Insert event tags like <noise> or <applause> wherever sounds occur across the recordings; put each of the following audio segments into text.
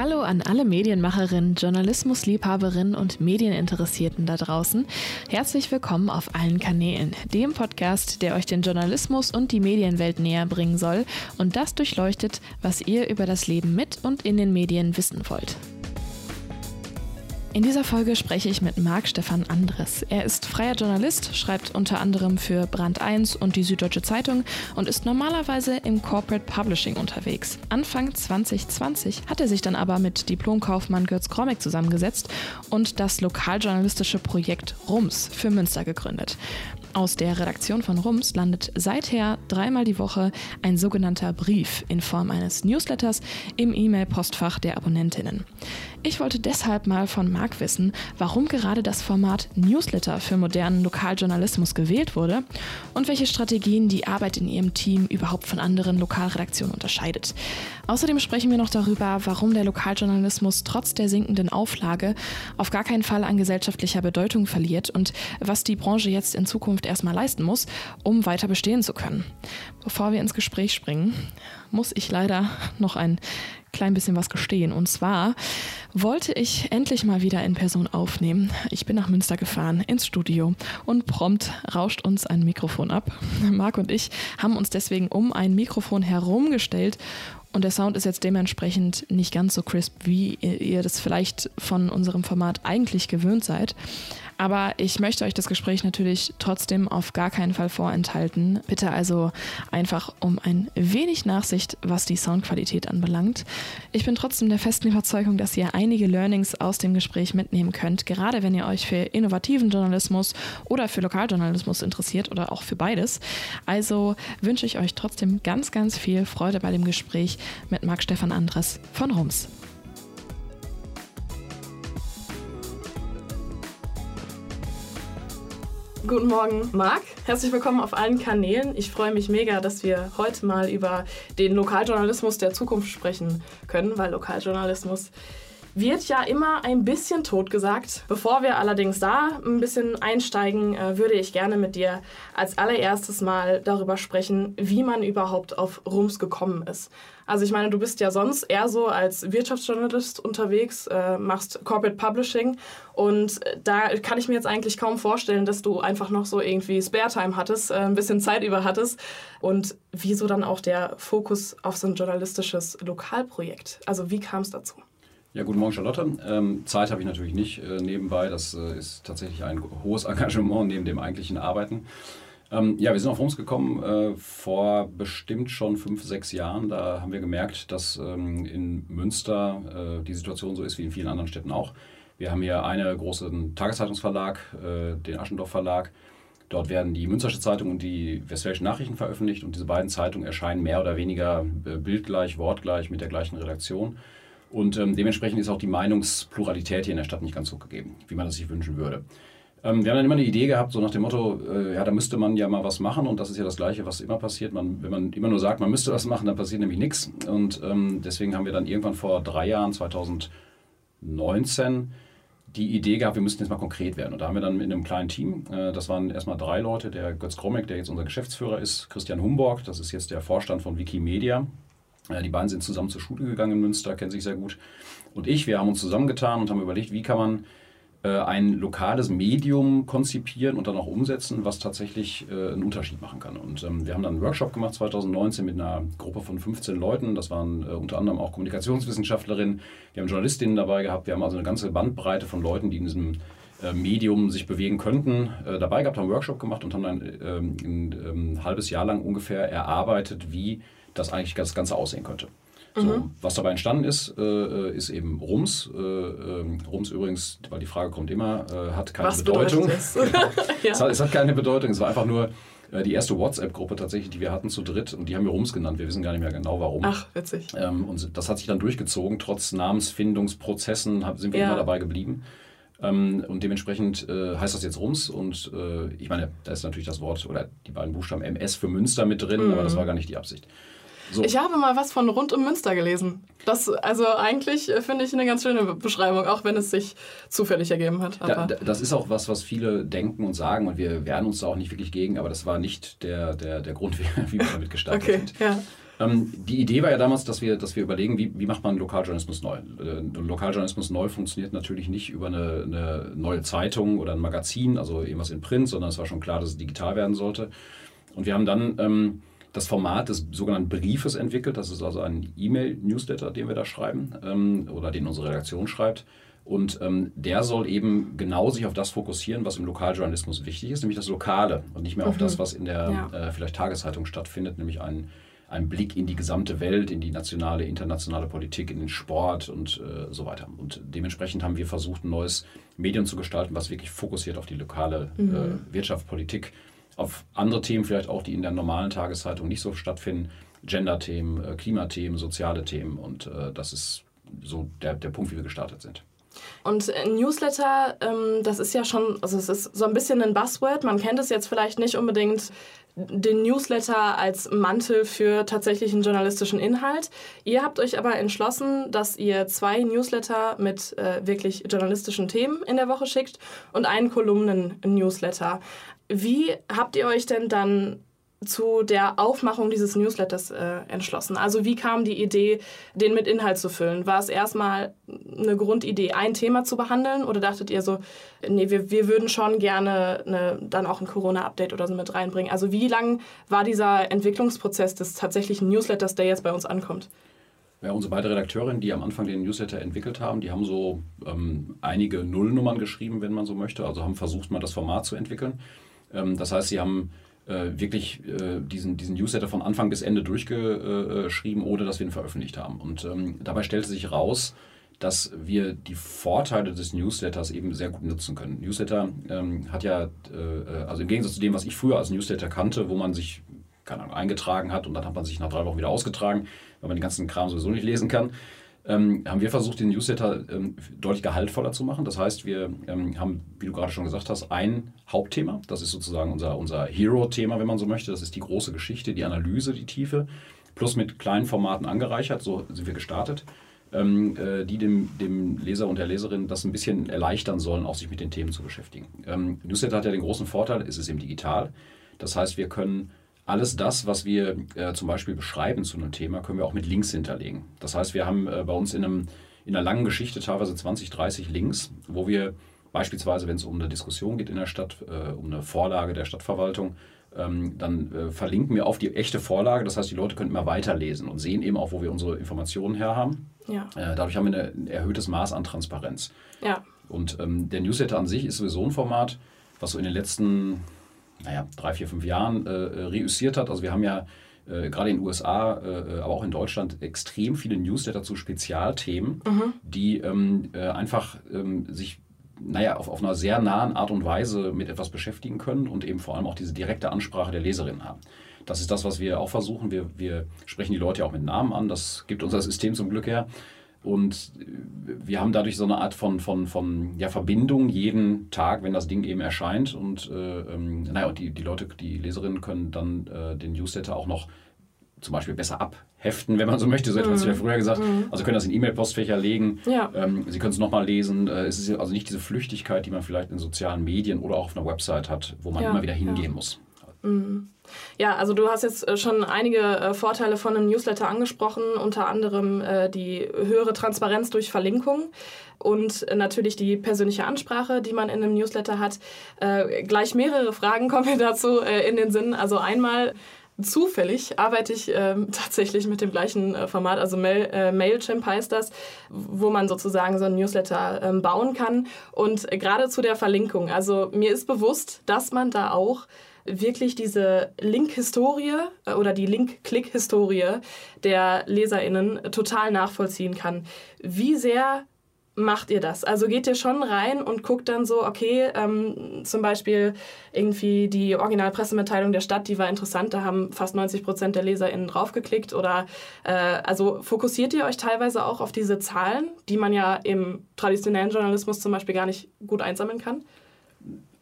Hallo an alle Medienmacherinnen, Journalismusliebhaberinnen und Medieninteressierten da draußen. Herzlich willkommen auf allen Kanälen, dem Podcast, der euch den Journalismus und die Medienwelt näher bringen soll und das durchleuchtet, was ihr über das Leben mit und in den Medien wissen wollt. In dieser Folge spreche ich mit Marc Stefan Andres. Er ist freier Journalist, schreibt unter anderem für Brand 1 und die Süddeutsche Zeitung und ist normalerweise im Corporate Publishing unterwegs. Anfang 2020 hat er sich dann aber mit Diplomkaufmann Götz Kromek zusammengesetzt und das lokaljournalistische Projekt RUMS für Münster gegründet. Aus der Redaktion von Rums landet seither dreimal die Woche ein sogenannter Brief in Form eines Newsletters im E-Mail-Postfach der Abonnentinnen. Ich wollte deshalb mal von Marc wissen, warum gerade das Format Newsletter für modernen Lokaljournalismus gewählt wurde und welche Strategien die Arbeit in ihrem Team überhaupt von anderen Lokalredaktionen unterscheidet. Außerdem sprechen wir noch darüber, warum der Lokaljournalismus trotz der sinkenden Auflage auf gar keinen Fall an gesellschaftlicher Bedeutung verliert und was die Branche jetzt in Zukunft erstmal leisten muss, um weiter bestehen zu können. Bevor wir ins Gespräch springen, muss ich leider noch ein klein bisschen was gestehen. Und zwar wollte ich endlich mal wieder in Person aufnehmen. Ich bin nach Münster gefahren, ins Studio und prompt rauscht uns ein Mikrofon ab. <laughs> Marc und ich haben uns deswegen um ein Mikrofon herumgestellt und der Sound ist jetzt dementsprechend nicht ganz so crisp, wie ihr das vielleicht von unserem Format eigentlich gewöhnt seid. Aber ich möchte euch das Gespräch natürlich trotzdem auf gar keinen Fall vorenthalten. Bitte also einfach um ein wenig Nachsicht, was die Soundqualität anbelangt. Ich bin trotzdem der festen Überzeugung, dass ihr einige Learnings aus dem Gespräch mitnehmen könnt, gerade wenn ihr euch für innovativen Journalismus oder für Lokaljournalismus interessiert oder auch für beides. Also wünsche ich euch trotzdem ganz, ganz viel Freude bei dem Gespräch mit Marc Stefan Andres von Rums. Guten Morgen, Marc. Herzlich willkommen auf allen Kanälen. Ich freue mich mega, dass wir heute mal über den Lokaljournalismus der Zukunft sprechen können, weil Lokaljournalismus wird ja immer ein bisschen totgesagt. Bevor wir allerdings da ein bisschen einsteigen, äh, würde ich gerne mit dir als allererstes mal darüber sprechen, wie man überhaupt auf Rums gekommen ist. Also ich meine, du bist ja sonst eher so als Wirtschaftsjournalist unterwegs, äh, machst Corporate Publishing und äh, da kann ich mir jetzt eigentlich kaum vorstellen, dass du einfach noch so irgendwie Spare-Time hattest, äh, ein bisschen Zeit über hattest und wieso dann auch der Fokus auf so ein journalistisches Lokalprojekt? Also wie kam es dazu? Ja, guten Morgen, Charlotte. Ähm, Zeit habe ich natürlich nicht äh, nebenbei. Das äh, ist tatsächlich ein hohes <laughs> Engagement neben dem eigentlichen Arbeiten. Ähm, ja, wir sind auf Rums gekommen äh, vor bestimmt schon fünf, sechs Jahren. Da haben wir gemerkt, dass ähm, in Münster äh, die Situation so ist wie in vielen anderen Städten auch. Wir haben hier einen großen Tageszeitungsverlag, äh, den Aschendorf Verlag. Dort werden die Münstersche Zeitung und die Westfälischen Nachrichten veröffentlicht und diese beiden Zeitungen erscheinen mehr oder weniger äh, bildgleich, wortgleich mit der gleichen Redaktion. Und ähm, dementsprechend ist auch die Meinungspluralität hier in der Stadt nicht ganz hoch gegeben, wie man das sich wünschen würde. Ähm, wir haben dann immer eine Idee gehabt, so nach dem Motto, äh, ja, da müsste man ja mal was machen und das ist ja das Gleiche, was immer passiert. Man, wenn man immer nur sagt, man müsste was machen, dann passiert nämlich nichts. Und ähm, deswegen haben wir dann irgendwann vor drei Jahren, 2019, die Idee gehabt, wir müssten jetzt mal konkret werden. Und da haben wir dann in einem kleinen Team, äh, das waren erstmal drei Leute, der Götz Kromek, der jetzt unser Geschäftsführer ist, Christian Humborg, das ist jetzt der Vorstand von Wikimedia, die beiden sind zusammen zur Schule gegangen in Münster, kennen sich sehr gut. Und ich, wir haben uns zusammengetan und haben überlegt, wie kann man äh, ein lokales Medium konzipieren und dann auch umsetzen, was tatsächlich äh, einen Unterschied machen kann. Und ähm, wir haben dann einen Workshop gemacht 2019 mit einer Gruppe von 15 Leuten. Das waren äh, unter anderem auch Kommunikationswissenschaftlerinnen. Wir haben Journalistinnen dabei gehabt. Wir haben also eine ganze Bandbreite von Leuten, die in diesem Medium sich bewegen könnten, dabei gehabt, haben einen Workshop gemacht und haben dann ähm, ein, ähm, halbes Jahr lang ungefähr erarbeitet, wie das eigentlich das Ganze aussehen könnte. So, mhm. Was dabei entstanden ist, äh, ist eben Rums. Äh, ähm, Rums übrigens, weil die Frage kommt immer, äh, hat keine was Bedeutung. Es? <laughs> ja. es, hat, es, hat, keine Bedeutung. Es war einfach nur äh, die erste WhatsApp-Gruppe tatsächlich, die wir hatten zu dritt und die haben wir Rums genannt. Wir wissen gar nicht mehr genau warum. Ach, witzig. Ähm, und das hat sich dann durchgezogen. Trotz Namensfindungsprozessen sind wir ja. immer dabei geblieben. Ähm, und dementsprechend äh, heißt das jetzt Rums. Und äh, ich meine, da ist natürlich das Wort oder die beiden Buchstaben MS für Münster mit drin, mhm. aber das war gar nicht die Absicht. So. Ich habe mal was von rund um Münster gelesen. Das, also eigentlich äh, finde ich eine ganz schöne Beschreibung, auch wenn es sich zufällig ergeben hat. Da, das ist auch was, was viele denken und sagen und wir wehren uns da auch nicht wirklich gegen, aber das war nicht der, der, der Grund, <laughs> wie, wie wir damit gestartet okay, sind. Ja. Ähm, die Idee war ja damals, dass wir, dass wir überlegen, wie, wie macht man Lokaljournalismus neu. Äh, Lokaljournalismus neu funktioniert natürlich nicht über eine, eine, neue Zeitung oder ein Magazin, also irgendwas in Print, sondern es war schon klar, dass es digital werden sollte. Und wir haben dann ähm, das Format des sogenannten Briefes entwickelt. Das ist also ein E-Mail-Newsletter, den wir da schreiben ähm, oder den unsere Redaktion schreibt. Und ähm, der soll eben genau sich auf das fokussieren, was im Lokaljournalismus wichtig ist, nämlich das Lokale und nicht mehr mhm. auf das, was in der ja. äh, vielleicht Tageszeitung stattfindet, nämlich ein, ein Blick in die gesamte Welt, in die nationale, internationale Politik, in den Sport und äh, so weiter. Und dementsprechend haben wir versucht, ein neues Medium zu gestalten, was wirklich fokussiert auf die lokale mhm. äh, Wirtschaft, Politik auf andere Themen vielleicht auch, die in der normalen Tageszeitung nicht so stattfinden. Gender-Themen, äh, Klimathemen, soziale Themen. Und äh, das ist so der, der Punkt, wie wir gestartet sind. Und Newsletter, ähm, das ist ja schon, also es ist so ein bisschen ein Buzzword. Man kennt es jetzt vielleicht nicht unbedingt den Newsletter als Mantel für tatsächlichen journalistischen Inhalt. Ihr habt euch aber entschlossen, dass ihr zwei Newsletter mit äh, wirklich journalistischen Themen in der Woche schickt und einen Kolumnen-Newsletter. Wie habt ihr euch denn dann zu der Aufmachung dieses Newsletters äh, entschlossen? Also wie kam die Idee, den mit Inhalt zu füllen? War es erstmal eine Grundidee, ein Thema zu behandeln oder dachtet ihr so, nee, wir, wir würden schon gerne eine, dann auch ein Corona-Update oder so mit reinbringen? Also wie lang war dieser Entwicklungsprozess des tatsächlichen Newsletters, der jetzt bei uns ankommt? Ja, unsere beiden Redakteurinnen, die am Anfang den Newsletter entwickelt haben, die haben so ähm, einige Nullnummern geschrieben, wenn man so möchte, also haben versucht, mal das Format zu entwickeln. Ähm, das heißt, sie haben äh, wirklich äh, diesen, diesen Newsletter von Anfang bis Ende durchgeschrieben, ohne dass wir ihn veröffentlicht haben. Und ähm, dabei stellte sich raus, dass wir die Vorteile des Newsletters eben sehr gut nutzen können. Newsletter ähm, hat ja, äh, also im Gegensatz zu dem, was ich früher als Newsletter kannte, wo man sich keine Ahnung, eingetragen hat und dann hat man sich nach drei Wochen wieder ausgetragen, weil man den ganzen Kram sowieso nicht lesen kann, ähm, haben wir versucht, den Newsletter ähm, deutlich gehaltvoller zu machen. Das heißt, wir ähm, haben, wie du gerade schon gesagt hast, ein Hauptthema. Das ist sozusagen unser, unser Hero-Thema, wenn man so möchte. Das ist die große Geschichte, die Analyse, die Tiefe, plus mit kleinen Formaten angereichert. So sind wir gestartet. Ähm, äh, die dem, dem Leser und der Leserin das ein bisschen erleichtern sollen, auch sich mit den Themen zu beschäftigen. Ähm, Newsletter hat ja den großen Vorteil, es ist eben digital. Das heißt, wir können alles das, was wir äh, zum Beispiel beschreiben zu einem Thema, können wir auch mit Links hinterlegen. Das heißt, wir haben äh, bei uns in, einem, in einer langen Geschichte teilweise 20, 30 Links, wo wir beispielsweise, wenn es um eine Diskussion geht in der Stadt, äh, um eine Vorlage der Stadtverwaltung, ähm, dann äh, verlinken wir auf die echte Vorlage. Das heißt, die Leute können immer weiterlesen und sehen eben auch, wo wir unsere Informationen her haben. Ja. Äh, dadurch haben wir ein erhöhtes Maß an Transparenz. Ja. Und ähm, der Newsletter an sich ist sowieso ein Format, was so in den letzten naja, drei, vier, fünf Jahren äh, äh, reüssiert hat. Also wir haben ja äh, gerade in den USA, äh, aber auch in Deutschland extrem viele Newsletter zu Spezialthemen, mhm. die ähm, äh, einfach ähm, sich naja, auf, auf einer sehr nahen Art und Weise mit etwas beschäftigen können und eben vor allem auch diese direkte Ansprache der Leserinnen haben. Das ist das, was wir auch versuchen. Wir, wir sprechen die Leute ja auch mit Namen an. Das gibt unser System zum Glück her. Und wir haben dadurch so eine Art von, von, von ja, Verbindung jeden Tag, wenn das Ding eben erscheint. Und äh, ähm, naja, die, die Leute, die Leserinnen können dann äh, den Newsletter auch noch zum Beispiel besser abheften, wenn man so möchte. So etwas, mhm. ja früher gesagt. Mhm. Also können das in E-Mail-Postfächer legen. Ja. Ähm, Sie können es nochmal lesen. Äh, es ist also nicht diese Flüchtigkeit, die man vielleicht in sozialen Medien oder auch auf einer Website hat, wo man ja. immer wieder hingehen muss. Ja, also du hast jetzt äh, schon einige äh, Vorteile von einem Newsletter angesprochen, unter anderem äh, die höhere Transparenz durch Verlinkung und natürlich die persönliche Ansprache, die man in einem Newsletter hat. Gleich mehrere Fragen kommen mir dazu in den Sinn. Also einmal zufällig arbeite ich ähm, <laughs> tatsächlich mit dem gleichen äh, Format, also Mail, äh, Mailchimp heißt das, wo man sozusagen so ein Newsletter ähm, bauen kann. Und gerade zu der Verlinkung, also mir ist bewusst, dass man da auch wirklich diese Link-Historie äh, oder die Link-Klick-Historie der LeserInnen total nachvollziehen kann. Wie sehr macht ihr das? Also geht ihr schon rein und guckt dann so, okay, ähm, zum Beispiel irgendwie die Originalpressemitteilung der Stadt, die war interessant, da haben fast 90 Prozent der LeserInnen draufgeklickt oder äh, also fokussiert ihr euch teilweise auch auf diese Zahlen, die man ja im traditionellen Journalismus zum Beispiel gar nicht gut einsammeln kann?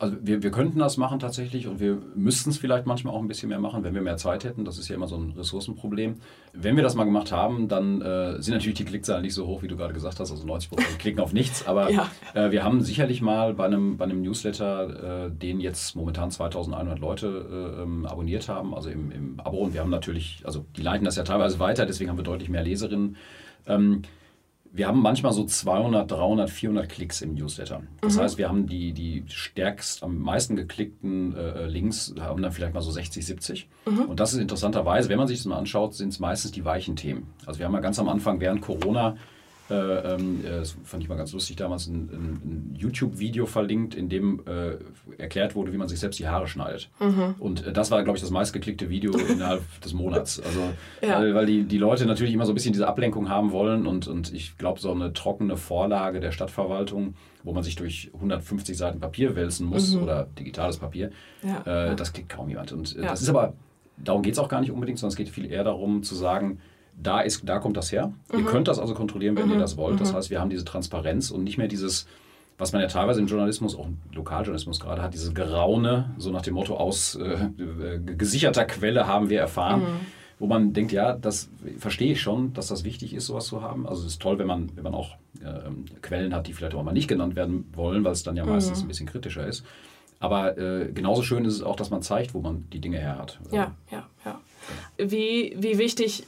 Also wir, wir könnten das machen tatsächlich und wir müssten es vielleicht manchmal auch ein bisschen mehr machen, wenn wir mehr Zeit hätten. Das ist ja immer so ein Ressourcenproblem. Wenn wir das mal gemacht haben, dann äh, sind natürlich die Klickzahlen nicht so hoch, wie du gerade gesagt hast. Also 90 Prozent <laughs> klicken auf nichts. Aber ja. äh, wir haben sicherlich mal bei einem, bei einem Newsletter, äh, den jetzt momentan 2100 Leute äh, ähm, abonniert haben, also im, im Abo. Und wir haben natürlich, also die leiten das ja teilweise weiter, deswegen haben wir deutlich mehr Leserinnen. Ähm, wir haben manchmal so 200, 300, 400 Klicks im Newsletter. Das mhm. heißt, wir haben die, die stärkst am meisten geklickten äh, Links, haben dann vielleicht mal so 60, 70. Mhm. Und das ist interessanterweise, wenn man sich das mal anschaut, sind es meistens die weichen Themen. Also wir haben ja ganz am Anfang während Corona äh, ähm, das fand ich mal ganz lustig damals, ein, ein YouTube-Video verlinkt, in dem äh, erklärt wurde, wie man sich selbst die Haare schneidet. Mhm. Und äh, das war, glaube ich, das meistgeklickte Video <laughs> innerhalb des Monats. Also, ja. weil, weil die, die Leute natürlich immer so ein bisschen diese Ablenkung haben wollen und, und ich glaube, so eine trockene Vorlage der Stadtverwaltung, wo man sich durch 150 Seiten Papier wälzen muss mhm. oder digitales Papier, ja. Äh, das klickt kaum jemand. Und äh, das ist aber, darum geht es auch gar nicht unbedingt, sondern es geht viel eher darum zu sagen, da, ist, da kommt das her. Mhm. Ihr könnt das also kontrollieren, wenn mhm. ihr das wollt. Das mhm. heißt, wir haben diese Transparenz und nicht mehr dieses, was man ja teilweise im Journalismus, auch im Lokaljournalismus gerade hat, dieses Geraune, so nach dem Motto aus äh, äh, gesicherter Quelle haben wir erfahren. Mhm. Wo man denkt, ja, das verstehe ich schon, dass das wichtig ist, sowas zu haben. Also es ist toll, wenn man, wenn man auch äh, Quellen hat, die vielleicht auch mal nicht genannt werden wollen, weil es dann ja meistens mhm. ein bisschen kritischer ist. Aber äh, genauso schön ist es auch, dass man zeigt, wo man die Dinge her hat. Ja, ja, ja. Wie, wie wichtig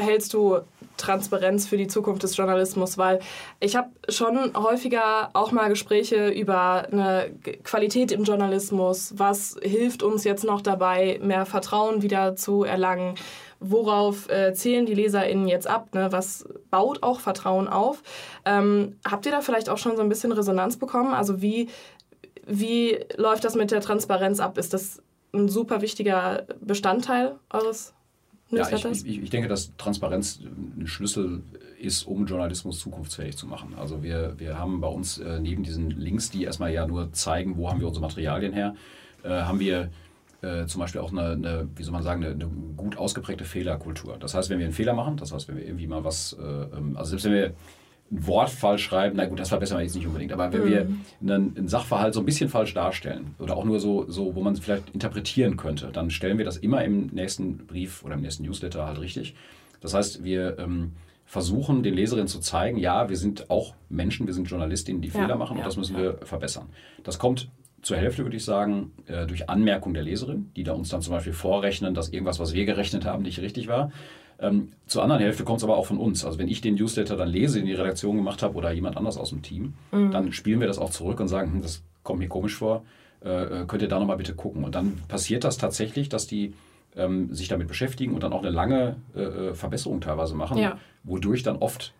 hältst du Transparenz für die Zukunft des Journalismus? Weil ich habe schon häufiger auch mal Gespräche über eine Qualität im Journalismus. Was hilft uns jetzt noch dabei, mehr Vertrauen wieder zu erlangen? Worauf äh, zählen die LeserInnen jetzt ab? Ne? Was baut auch Vertrauen auf? Ähm, habt ihr da vielleicht auch schon so ein bisschen Resonanz bekommen? Also wie, wie läuft das mit der Transparenz ab? Ist das ein super wichtiger Bestandteil eures ja, ich, ich, ich, denke, dass Transparenz ein Schlüssel ist, um Journalismus zukunftsfähig zu machen. Also wir, wir haben bei uns äh, neben diesen Links, die erstmal ja nur zeigen, wo haben wir unsere Materialien her, äh, haben wir äh, zum Beispiel auch eine, eine, wie soll man sagen, eine, eine, gut ausgeprägte Fehlerkultur. Das heißt, wenn wir einen Fehler machen, das heißt, wenn wir irgendwie mal was, äh, ähm, also selbst wenn wir ein Wort falsch schreiben, na gut, das verbessern wir jetzt nicht unbedingt, aber wenn mhm. wir einen, einen, Sachverhalt so ein bisschen falsch darstellen oder auch nur so, so, wo man es vielleicht interpretieren könnte, dann stellen wir das immer im nächsten Brief oder im nächsten Newsletter halt richtig. Das heißt, wir ähm, versuchen den Leserinnen zu zeigen, ja, wir sind auch Menschen, wir sind Journalistinnen, die ja, Fehler machen ja, und das müssen ja. wir verbessern. Das kommt zur Hälfte, würde ich sagen, äh, durch Anmerkung der Leserin, die da uns dann zum Beispiel vorrechnen, dass irgendwas, was wir gerechnet haben, nicht richtig war. Ähm, zur anderen Hälfte kommt es aber auch von uns. Also wenn ich den Newsletter dann lese, in die Redaktion gemacht habe oder jemand anders aus dem Team, mhm. dann spielen wir das auch zurück und sagen, hm, das kommt mir komisch vor, äh, äh könnt ihr da nochmal bitte gucken. Und dann passiert das tatsächlich, dass die ähm, sich damit beschäftigen und dann auch eine lange äh, äh Verbesserung teilweise machen, ja. wodurch dann oft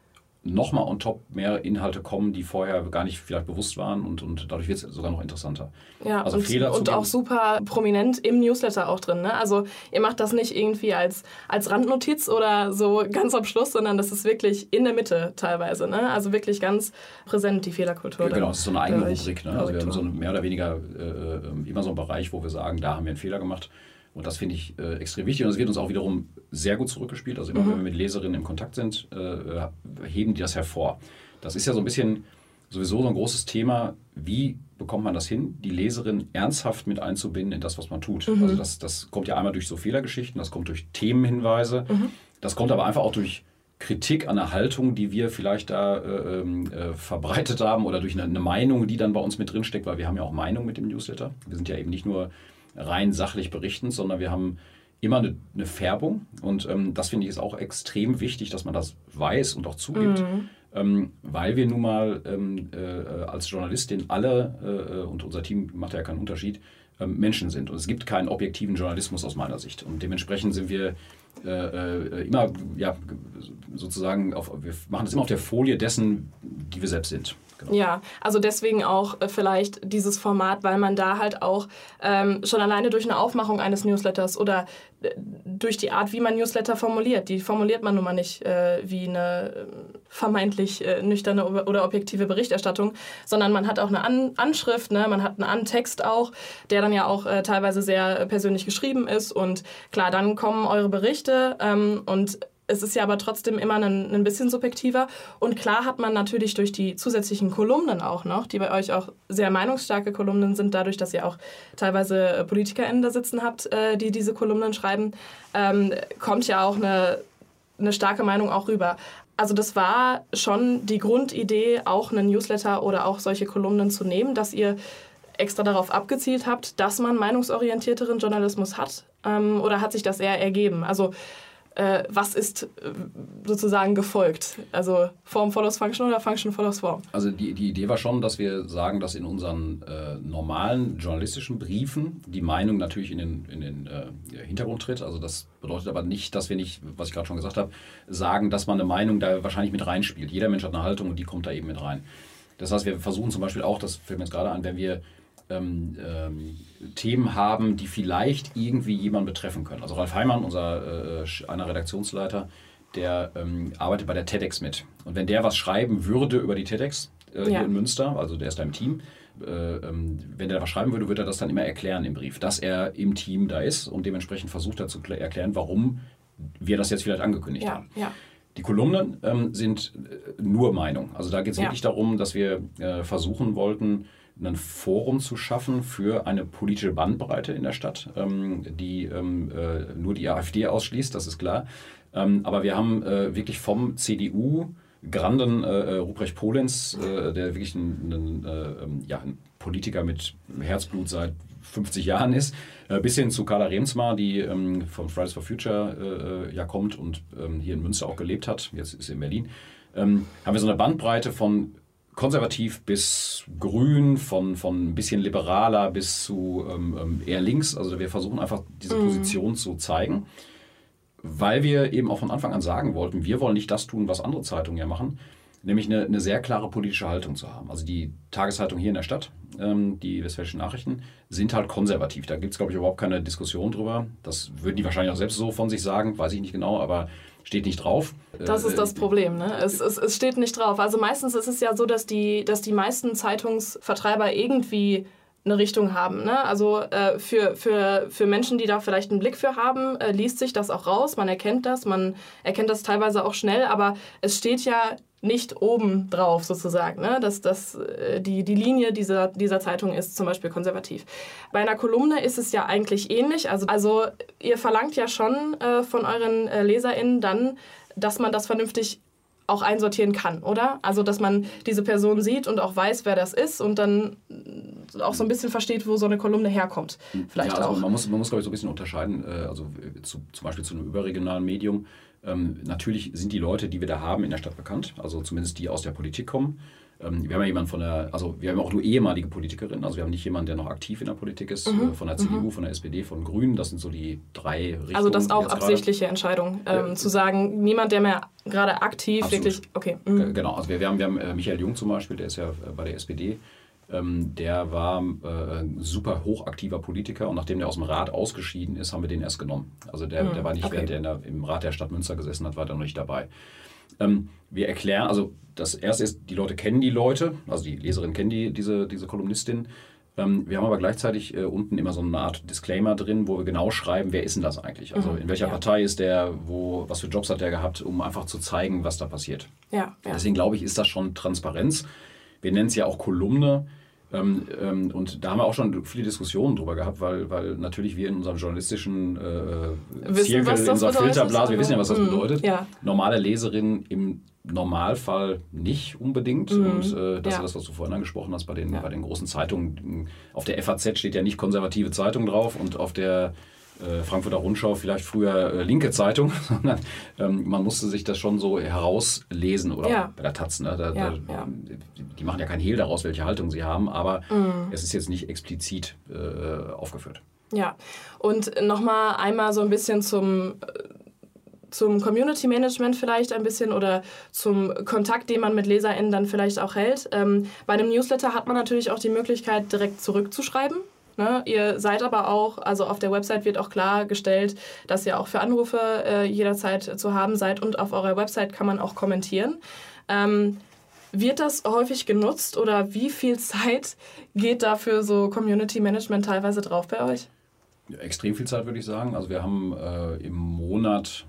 nochmal on top mehr Inhalte kommen, die vorher gar nicht vielleicht bewusst waren und, und dadurch wird es sogar noch interessanter. Ja, also und, Fehler und auch super prominent im Newsletter auch drin. Ne? Also ihr macht das nicht irgendwie als, als Randnotiz oder so ganz am Schluss, sondern das ist wirklich in der Mitte teilweise. Ne? Also wirklich ganz präsent die Fehlerkultur. Ja, genau, es ist so eine eigene Rubrik. Ne? Also wir haben so mehr oder weniger äh, äh, immer so einen Bereich, wo wir sagen, da haben wir einen Fehler gemacht. Und das finde ich äh, extrem wichtig und es wird uns auch wiederum sehr gut zurückgespielt. Also immer mhm. wenn wir mit Leserinnen in Kontakt sind, äh, heben die das hervor. Das ist ja so ein bisschen sowieso so ein großes Thema. Wie bekommt man das hin, die Leserin ernsthaft mit einzubinden in das, was man tut? Mhm. Also das, das kommt ja einmal durch so Fehlergeschichten, das kommt durch Themenhinweise, mhm. das kommt aber einfach auch durch Kritik an der Haltung, die wir vielleicht da äh, ähm, äh, verbreitet haben oder durch eine, eine, Meinung, die dann bei uns mit drinsteckt, weil wir haben ja auch Meinung mit dem Newsletter. Wir sind ja eben nicht nur rein sachlich berichten, sondern wir haben immer eine, eine Färbung. Und ähm, das finde ich ist auch extrem wichtig, dass man das weiß und auch zugibt. Mhm. Ähm, weil wir nun mal ähm, äh, als Journalistin alle, äh, und unser Team macht ja keinen Unterschied, ähm, Menschen sind. Und es gibt keinen objektiven Journalismus aus meiner Sicht. Und dementsprechend sind wir äh, äh, immer, ja, sozusagen, auf, wir machen das immer auf der Folie dessen, die wir selbst sind. Genau. Ja, also deswegen auch äh, vielleicht dieses Format, weil man da halt auch ähm, schon alleine durch eine Aufmachung eines Newsletters oder äh, durch die Art, wie man Newsletter formuliert, die formuliert man nun mal nicht äh, wie eine äh, vermeintlich äh, nüchterne oder objektive Berichterstattung, sondern man hat auch eine An Anschrift, ne? man hat einen Antext auch, der dann ja auch äh, teilweise sehr persönlich geschrieben ist und klar, dann kommen eure Berichte ähm, und es ist ja aber trotzdem immer ein, ein bisschen subjektiver. Und klar hat man natürlich durch die zusätzlichen Kolumnen auch noch, die bei euch auch sehr meinungsstarke Kolumnen sind, dadurch, dass ihr auch teilweise äh, PolitikerInnen da sitzen habt, äh, die diese Kolumnen schreiben, ähm, kommt ja auch eine, eine starke Meinung auch rüber. Also das war schon die Grundidee, auch einen Newsletter oder auch solche Kolumnen zu nehmen, dass ihr extra darauf abgezielt habt, dass man meinungsorientierteren Journalismus hat? Ähm, oder hat sich das eher ergeben? Also äh, was ist äh, sozusagen gefolgt? Also Form follows Function oder Function follows Form? Also die, die Idee war schon, dass wir sagen, dass in unseren äh, normalen journalistischen Briefen die Meinung natürlich in den, in den äh, Hintergrund tritt. Also das bedeutet aber nicht, dass wir nicht, was ich gerade schon gesagt habe, sagen, dass man eine Meinung da wahrscheinlich mit reinspielt. Jeder Mensch hat eine Haltung und die kommt da eben mit rein. Das heißt, wir versuchen zum Beispiel auch, das fällt mir jetzt gerade an, wenn wir ähm, ähm, Themen haben, die vielleicht irgendwie jemanden betreffen können. Also Ralf Heimann, unser äh, einer Redaktionsleiter, der ähm, arbeitet bei der TEDx mit. Und wenn der was schreiben würde über die TEDx äh, ja. hier in Münster, also der ist da im Team, äh, ähm, wenn der was schreiben würde, würde er das dann immer erklären im Brief, dass er im Team da ist und dementsprechend versucht er zu erklären, warum wir das jetzt vielleicht angekündigt ja, haben. Ja. Die Kolumnen ähm, sind äh, nur Meinung. Also da geht es wirklich darum, dass wir äh, versuchen wollten, ein Forum zu schaffen für eine politische Bandbreite in der Stadt, ähm, die ähm, äh, nur die AfD ausschließt, das ist klar. Ähm, aber wir haben äh, wirklich vom CDU Granden äh, Ruprecht Polenz, äh, der wirklich ein, ein, äh, ähm, ja, ein, Politiker mit Herzblut seit 50 Jahren ist, äh, bis hin zu Carla Remsmar, die ähm, von Fridays for Future ja kommt und ähm, hier in Münster auch gelebt hat, jetzt ist sie in Berlin, haben wir so eine Bandbreite von konservativ bis grün, von, von ein bisschen liberaler bis zu ähm, ähm, eher links. Also wir versuchen einfach diese mhm. Position zu zeigen, weil wir eben auch von Anfang an sagen wollten, wir wollen nicht das tun, was andere Zeitungen ja machen, nämlich eine, eine sehr klare politische Haltung zu haben. Also die Tageszeitung hier in der Stadt, ähm, die Westfälischen Nachrichten, sind halt konservativ. Da gibt es, glaube ich, überhaupt keine Diskussion drüber. Das würden die wahrscheinlich auch selbst so von sich sagen, weiß ich nicht genau, aber steht nicht drauf. Das ist das äh, Problem, ne? Es, es, es steht nicht drauf. Also meistens ist es ja so, dass die, dass die meisten Zeitungsvertreiber irgendwie eine Richtung haben. Ne? Also äh, für, für, für Menschen, die da vielleicht einen Blick für haben, äh, liest sich das auch raus, man erkennt das, man erkennt das teilweise auch schnell, aber es steht ja nicht oben drauf sozusagen. Ne? Das, das, äh, die, die Linie dieser, dieser Zeitung ist zum Beispiel konservativ. Bei einer Kolumne ist es ja eigentlich ähnlich. Also, also ihr verlangt ja schon äh, von euren äh, LeserInnen dann, dass man das vernünftig auch einsortieren kann, oder? Also, dass man diese Person sieht und auch weiß, wer das ist und dann auch so ein bisschen versteht, wo so eine Kolumne herkommt. Vielleicht ja, also auch. Man muss, man muss, glaube ich, so ein bisschen unterscheiden, äh, also zu, zum Beispiel zu einem überregionalen Medium ähm, natürlich sind die Leute, die wir da haben, in der Stadt bekannt, also zumindest die aus der Politik kommen. Ähm, wir haben ja jemanden von der, also wir haben auch nur ehemalige Politikerinnen, also wir haben nicht jemanden, der noch aktiv in der Politik ist, mhm. äh, von der CDU, mhm. von der SPD, von Grünen, das sind so die drei Richtungen. Also das ist auch absichtliche grade. Entscheidung, ähm, ja. zu sagen, niemand, der mehr gerade aktiv Absolut. wirklich, okay. Mhm. Genau, also wir, wir haben, wir haben äh, Michael Jung zum Beispiel, der ist ja äh, bei der SPD, ähm, der war äh, ein super hochaktiver Politiker und nachdem der aus dem Rat ausgeschieden ist, haben wir den erst genommen. Also der, mhm. der war nicht, okay. während der, im Rat der Stadt Münster gesessen hat, war der noch nicht dabei. Ähm, wir erklären, also das erste ist, die Leute kennen die Leute, also die Leserinnen kennen die, diese, diese Kolumnistin. Ähm, wir haben aber gleichzeitig äh, unten immer so eine Art Disclaimer drin, wo wir genau schreiben, wer ist denn das eigentlich? Also mhm. in welcher ja. Partei ist der, wo, was für Jobs hat der gehabt, um einfach zu zeigen, was da passiert. Ja, ja. Deswegen glaube ich, ist das schon Transparenz. Wir nennen es ja auch Kolumne. Ähm, ähm, und da haben wir auch schon viele Diskussionen drüber gehabt, weil, weil natürlich wir in unserem journalistischen äh, wissen, Zirkel, in unserer Filterblase, wir wissen ja, was das mhm. bedeutet. Ja. Normale Leserinnen im Normalfall nicht unbedingt. Mhm. Und äh, das ja. ist das, was du vorhin angesprochen hast bei den, ja. bei den großen Zeitungen. Auf der FAZ steht ja nicht konservative Zeitung drauf und auf der Frankfurter Rundschau vielleicht früher äh, linke Zeitung, <laughs> sondern ähm, man musste sich das schon so herauslesen oder ja. bei der Taz. Ne? Da, ja, da, ja. Die machen ja kein Hehl daraus, welche Haltung sie haben, aber mhm. es ist jetzt nicht explizit äh, aufgeführt. Ja, und nochmal einmal so ein bisschen zum zum Community Management vielleicht ein bisschen oder zum Kontakt, den man mit LeserInnen dann vielleicht auch hält. Ähm, bei einem Newsletter hat man natürlich auch die Möglichkeit, direkt zurückzuschreiben. Ne? Ihr seid aber auch, also auf der Website wird auch klargestellt, dass ihr auch für Anrufe äh, jederzeit zu haben seid und auf eurer Website kann man auch kommentieren. Ähm, wird das häufig genutzt oder wie viel Zeit geht dafür so Community Management teilweise drauf bei euch? Ja, extrem viel Zeit würde ich sagen. Also wir haben äh, im Monat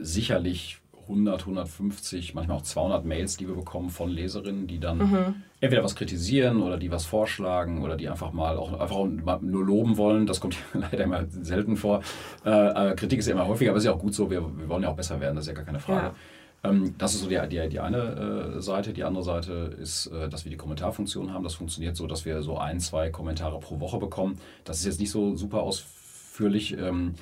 sicherlich 100, 150, manchmal auch 200 Mails, die wir bekommen von Leserinnen, die dann mhm. entweder was kritisieren oder die was vorschlagen oder die einfach mal auch einfach mal nur loben wollen. Das kommt <laughs> leider immer selten vor. Äh, Kritik ist ja immer häufiger, aber es ist ja auch gut so. Wir, wir, wollen ja auch besser werden, das ist ja gar keine Frage. Ja. Ähm, das ist so die, die, die eine äh, Seite. Die andere Seite ist, äh, dass wir die Kommentarfunktion haben. Das funktioniert so, dass wir so ein, zwei Kommentare pro Woche bekommen. Das ist jetzt nicht so super ausführlich. Ähm,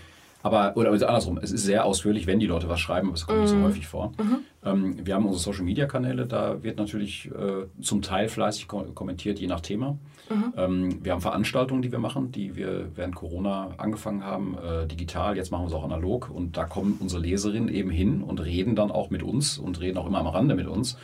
aber, oder andersrum, es ist sehr ausführlich, wenn die Leute was schreiben, aber es kommt mm. nicht so mhm. häufig vor. Mhm. Ähm, wir haben unsere Social Media Kanäle, da wird natürlich äh, zum Teil fleißig ko kommentiert, je nach Thema. Mhm. Ähm, wir haben Veranstaltungen, die wir machen, die wir während Corona angefangen haben, äh, digital, jetzt machen wir es auch analog und da kommen unsere Leserinnen eben hin und reden dann auch mit uns und reden auch immer am Rande mit uns.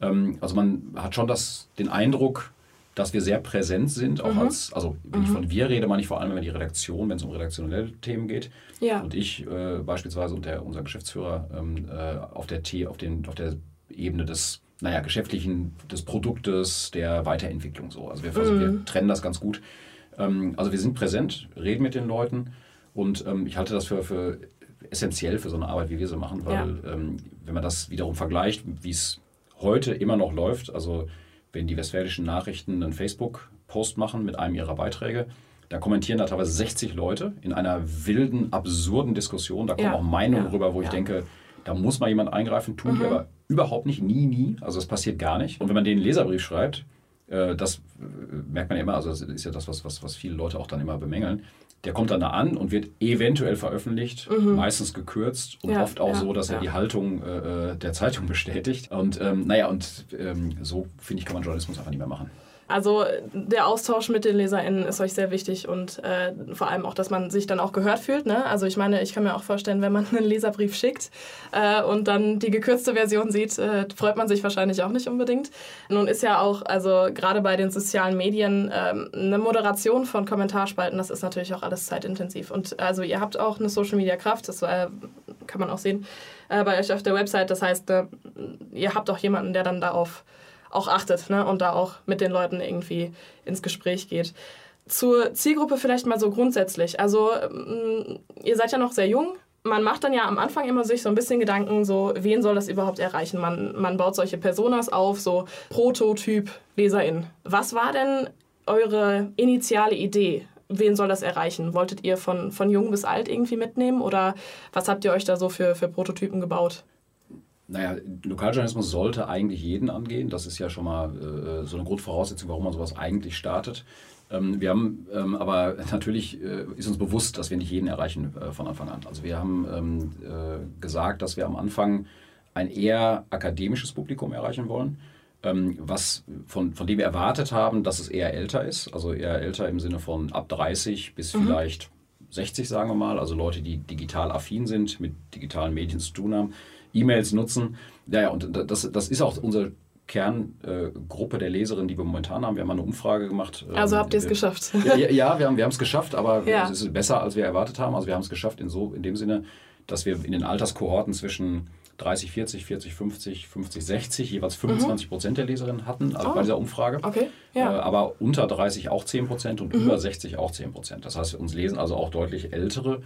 Ähm, also man hat schon das, den Eindruck, dass wir sehr präsent sind, auch mhm. als, also wenn mhm. ich von wir rede, meine ich vor allem über die Redaktion, wenn es um redaktionelle Themen geht. Ja. Und ich äh, beispielsweise und der, unser Geschäftsführer ähm, äh, auf, der T, auf, den, auf der Ebene des naja, geschäftlichen, des Produktes, der Weiterentwicklung so. Also wir versuchen, mhm. wir trennen das ganz gut. Ähm, also wir sind präsent, reden mit den Leuten und ähm, ich halte das für, für essentiell für so eine Arbeit, wie wir sie machen, weil ja. Ähm, wenn man das wiederum vergleicht, wie es heute immer noch läuft, also wenn die westfälischen Nachrichten einen Facebook-Post machen mit einem ihrer Beiträge, da kommentieren da teilweise 60 Leute in einer wilden, absurden Diskussion. Da kommen ja, auch Meinungen ja, rüber, wo ich denke, da muss mal jemand eingreifen, tun mhm. die aber überhaupt nicht, nie, nie. Also das passiert gar nicht. Und wenn man den Leserbrief schreibt, äh, das äh, merkt man ja immer, also das ist ja das, was, was, was viele Leute auch dann immer bemängeln. Der kommt dann da an und wird eventuell veröffentlicht, mhm. meistens gekürzt und ja, oft auch ja, so, dass ja. er die Haltung äh, äh, der Zeitung <laughs> bestätigt. Und ähm, naja, und ähm, so finde ich, kann man Journalismus einfach nicht mehr machen. Also der Austausch mit den LeserInnen ist euch sehr wichtig und äh, vor allem auch, dass man sich dann auch gehört fühlt. Ne? Also ich meine, ich kann mir auch vorstellen, wenn man <laughs> einen Leserbrief schickt äh, und dann die gekürzte Version sieht, äh, freut man sich wahrscheinlich auch nicht unbedingt. Nun ist ja auch, also gerade bei den sozialen Medien, ähm, eine Moderation von Kommentarspalten, das ist natürlich auch alles zeitintensiv. Und also ihr habt auch eine Social Media Kraft, das äh, kann man auch sehen äh, bei euch auf der Website. Das heißt, äh, ihr habt auch jemanden, der dann darauf auch achtet ne? und da auch mit den Leuten irgendwie ins Gespräch geht. Zur Zielgruppe vielleicht mal so grundsätzlich. Also ähm, ihr seid ja noch sehr jung. Man macht dann ja am Anfang immer sich so ein bisschen Gedanken, so wen soll das überhaupt erreichen? Man, man baut solche Personas auf, so Prototyp Leserin. Was war denn eure initiale Idee? Wen soll das erreichen? Wolltet ihr von, von jung bis alt irgendwie mitnehmen oder was habt ihr euch da so für, für Prototypen gebaut? Naja, Lokaljournalismus sollte eigentlich jeden angehen. Das ist ja schon mal äh, so eine Grundvoraussetzung, warum man sowas eigentlich startet. Ähm, wir haben ähm, aber <laughs> natürlich äh, ist uns bewusst, dass wir nicht jeden erreichen äh, von Anfang an. Also wir haben ähm, äh, gesagt, dass wir am Anfang ein eher akademisches Publikum erreichen wollen, ähm, was von, von dem wir erwartet haben, dass es eher älter ist. Also eher älter im Sinne von ab 30 bis mhm. vielleicht 60, sagen wir mal. Also Leute, die digital affin sind, mit digitalen Medien zu tun haben E-Mails nutzen. Ja, ja, und das, das ist auch unsere Kerngruppe äh, der Leserinnen, die wir momentan haben. Wir haben eine Umfrage gemacht. Also habt ihr es geschafft? Ja, ja, wir haben wir es geschafft, aber <laughs> ja. es ist besser, als wir erwartet haben. Also wir haben es geschafft in, so, in dem Sinne, dass wir in den Alterskohorten zwischen 30, 40, 40, 50, 50, 60 jeweils 25 Prozent der Leserinnen hatten, also oh. bei dieser Umfrage. Okay. Ja. Äh, aber unter 30 auch 10 Prozent und mhm. über 60 auch 10 Prozent. Das heißt, uns lesen also auch deutlich ältere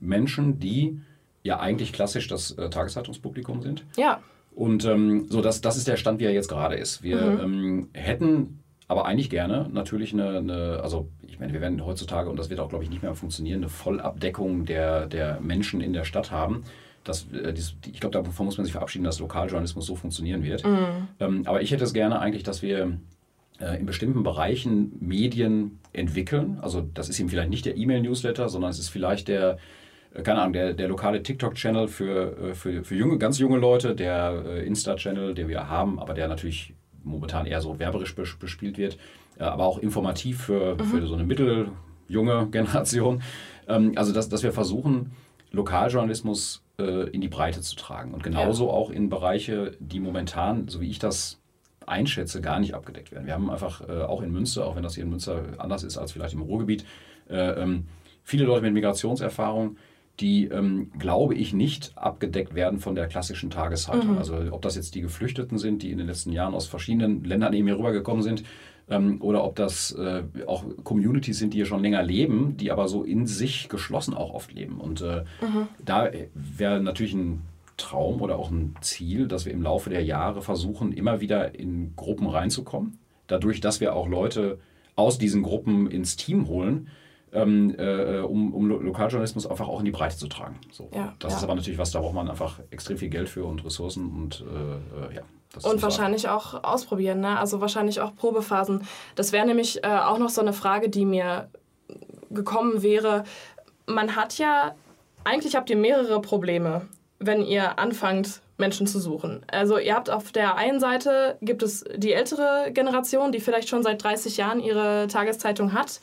Menschen, die ja eigentlich klassisch das äh, Tageszeitungspublikum sind. Ja. Und ähm, so, das, das ist der Stand, wie er jetzt gerade ist. Wir mhm. ähm, hätten aber eigentlich gerne natürlich eine, eine, also ich meine, wir werden heutzutage, und das wird auch, glaube ich, nicht mehr funktionieren, eine Vollabdeckung der, der Menschen in der Stadt haben. Das, äh, ich glaube, davon muss man sich verabschieden, dass Lokaljournalismus so funktionieren wird. Mhm. Ähm, aber ich hätte es gerne eigentlich, dass wir äh, in bestimmten Bereichen Medien entwickeln. Also das ist eben vielleicht nicht der E-Mail-Newsletter, sondern es ist vielleicht der, keine Ahnung, der, der lokale TikTok-Channel für, äh, für, für junge, ganz junge Leute, der äh, Insta-Channel, den wir haben, aber der natürlich momentan eher so werberisch bespielt wird, aber auch informativ für, mhm. für so eine mitteljunge <laughs> Generation. Ähm, also, dass, dass wir versuchen, Lokaljournalismus in die Breite zu tragen und genauso ja. auch in Bereiche, die momentan, so wie ich das einschätze, gar nicht abgedeckt werden. Wir haben einfach auch in Münster, auch wenn das hier in Münster anders ist als vielleicht im Ruhrgebiet, ähm, viele Leute mit Migrationserfahrung, die, ähm, glaube ich, nicht abgedeckt werden von der klassischen Tageszeitung. Mhm. Also ob das jetzt die Geflüchteten sind, die in den letzten Jahren aus verschiedenen Ländern eben hier rübergekommen sind, ähm, oder ob das äh, auch Communities sind, die hier schon länger leben, die aber so in sich geschlossen auch oft leben. Und äh, mhm. da wäre natürlich ein Traum oder auch ein Ziel, dass wir im Laufe der Jahre versuchen, immer wieder in Gruppen reinzukommen. Dadurch, dass wir auch Leute aus diesen Gruppen ins Team holen, ähm, äh, um, um Lokaljournalismus einfach auch in die Breite zu tragen. So. Ja, das ja. ist aber natürlich was, da braucht man einfach extrem viel Geld für und Ressourcen und äh, äh ja. und wahrscheinlich auch ausprobieren, ne? also wahrscheinlich auch Probephasen. Das wäre nämlich äh, auch noch so eine Frage, die mir gekommen wäre. Man hat ja, eigentlich habt ihr mehrere Probleme, wenn ihr anfangt, Menschen zu suchen. Also ihr habt auf der einen Seite gibt es die ältere Generation, die vielleicht schon seit 30 Jahren ihre Tageszeitung hat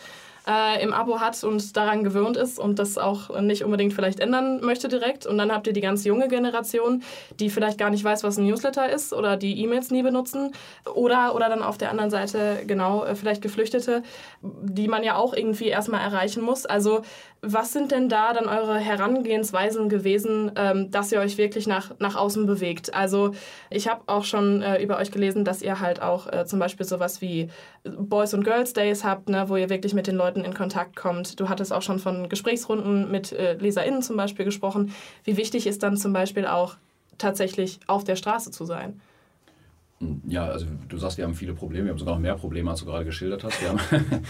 äh, im Abo hat und daran gewöhnt ist und das auch nicht unbedingt vielleicht ändern möchte direkt. Und dann habt ihr die ganz junge Generation, die vielleicht gar nicht weiß, was ein Newsletter ist oder die E-Mails nie benutzen. Oder, oder dann auf der anderen Seite genau äh, vielleicht Geflüchtete, die man ja auch irgendwie erstmal erreichen muss. Also was sind denn da dann eure Herangehensweisen gewesen, ähm, dass ihr euch wirklich nach, nach außen bewegt? Also ich habe auch schon äh, über euch gelesen, dass ihr halt auch äh, zum Beispiel sowas wie Boys und Girls Days habt, ne, wo ihr wirklich mit den Leuten in Kontakt kommt. Du hattest auch schon von Gesprächsrunden mit äh, LeserInnen zum Beispiel gesprochen. Wie wichtig ist dann zum Beispiel auch tatsächlich auf der Straße zu sein? Ja, also du sagst, wir haben viele Probleme, wir haben sogar noch mehr Probleme, als du gerade geschildert hast. Wir, haben,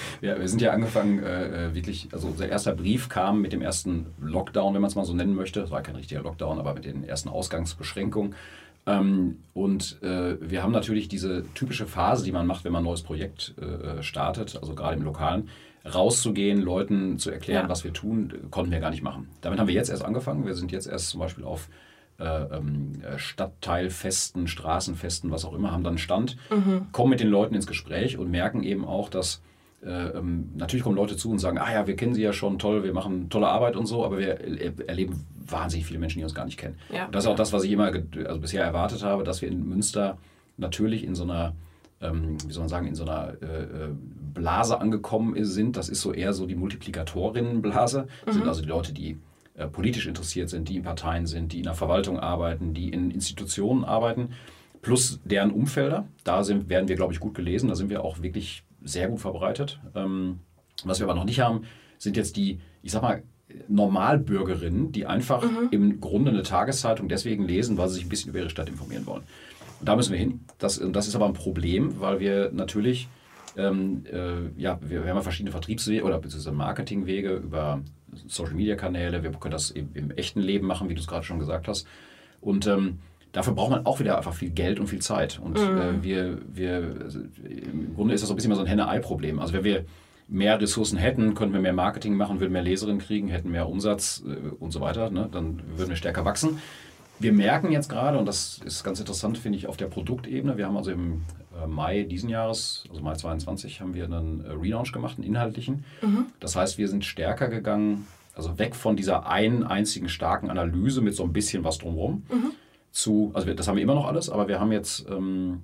<laughs> wir sind ja angefangen, äh, äh, wirklich, also unser erster Brief kam mit dem ersten Lockdown, wenn man es mal so nennen möchte. Es war kein richtiger Lockdown, aber mit den ersten Ausgangsbeschränkungen. Ähm, und äh, wir haben natürlich diese typische Phase, die man macht, wenn man ein neues Projekt äh, startet, also gerade im Lokalen, rauszugehen, Leuten zu erklären, ja. was wir tun, konnten wir gar nicht machen. Damit haben wir jetzt erst angefangen. Wir sind jetzt erst zum Beispiel auf äh, ähm, äh, Stadtteilfesten, Straßenfesten, was auch immer, haben dann Stand, mhm. kommen mit den Leuten ins Gespräch und merken eben auch, dass äh, ähm, natürlich kommen Leute zu und sagen, ah ja, wir kennen sie ja schon, toll, wir machen tolle Arbeit und so, aber wir erleben wahnsinnig viele Menschen, die uns gar nicht kennen. Ja. das ist auch das, was ich immer also bisher erwartet habe, dass wir in Münster natürlich in so einer ähm, wie soll man sagen, in so einer äh, Blase angekommen sind. Das ist so eher so die Multiplikatorinnenblase. Das mhm. sind also die Leute, die äh, politisch interessiert sind, die in Parteien sind, die in der Verwaltung arbeiten, die in Institutionen arbeiten, plus deren Umfelder. Da sind, werden wir, glaube ich, gut gelesen. Da sind wir auch wirklich sehr gut verbreitet. Ähm, was wir aber noch nicht haben, sind jetzt die, ich sag mal, Normalbürgerinnen, die einfach mhm. im Grunde eine Tageszeitung deswegen lesen, weil sie sich ein bisschen über ihre Stadt informieren wollen. Und da müssen wir hin. Das, das ist aber ein Problem, weil wir natürlich ähm, äh, ja, wir, wir, haben verschiedene Vertriebswege oder beziehungsweise Marketingwege über Social Media Kanäle. Wir können das im, im echten Leben machen, wie du es gerade schon gesagt hast. Und ähm, dafür braucht man auch wieder einfach viel Geld und viel Zeit. Und mhm. äh, wir, wir, im Grunde ist das so ein bisschen mal so ein Henne-Ei-Problem. Also wenn wir mehr Ressourcen hätten, könnten wir mehr Marketing machen, würden mehr Leserinnen kriegen, hätten mehr Umsatz äh, und so weiter. Ne? Dann würden wir stärker wachsen. Wir merken jetzt gerade, und das ist ganz interessant, finde ich, auf der Produktebene, wir haben also im äh, Mai diesen Jahres, also Mai 22, haben wir einen äh, Relaunch gemacht, einen inhaltlichen. Mhm. Das heißt, wir sind stärker gegangen, also weg von dieser einen einzigen starken Analyse mit so ein bisschen was drumherum mhm. zu, also wir, das haben wir immer noch alles, aber wir haben jetzt ähm,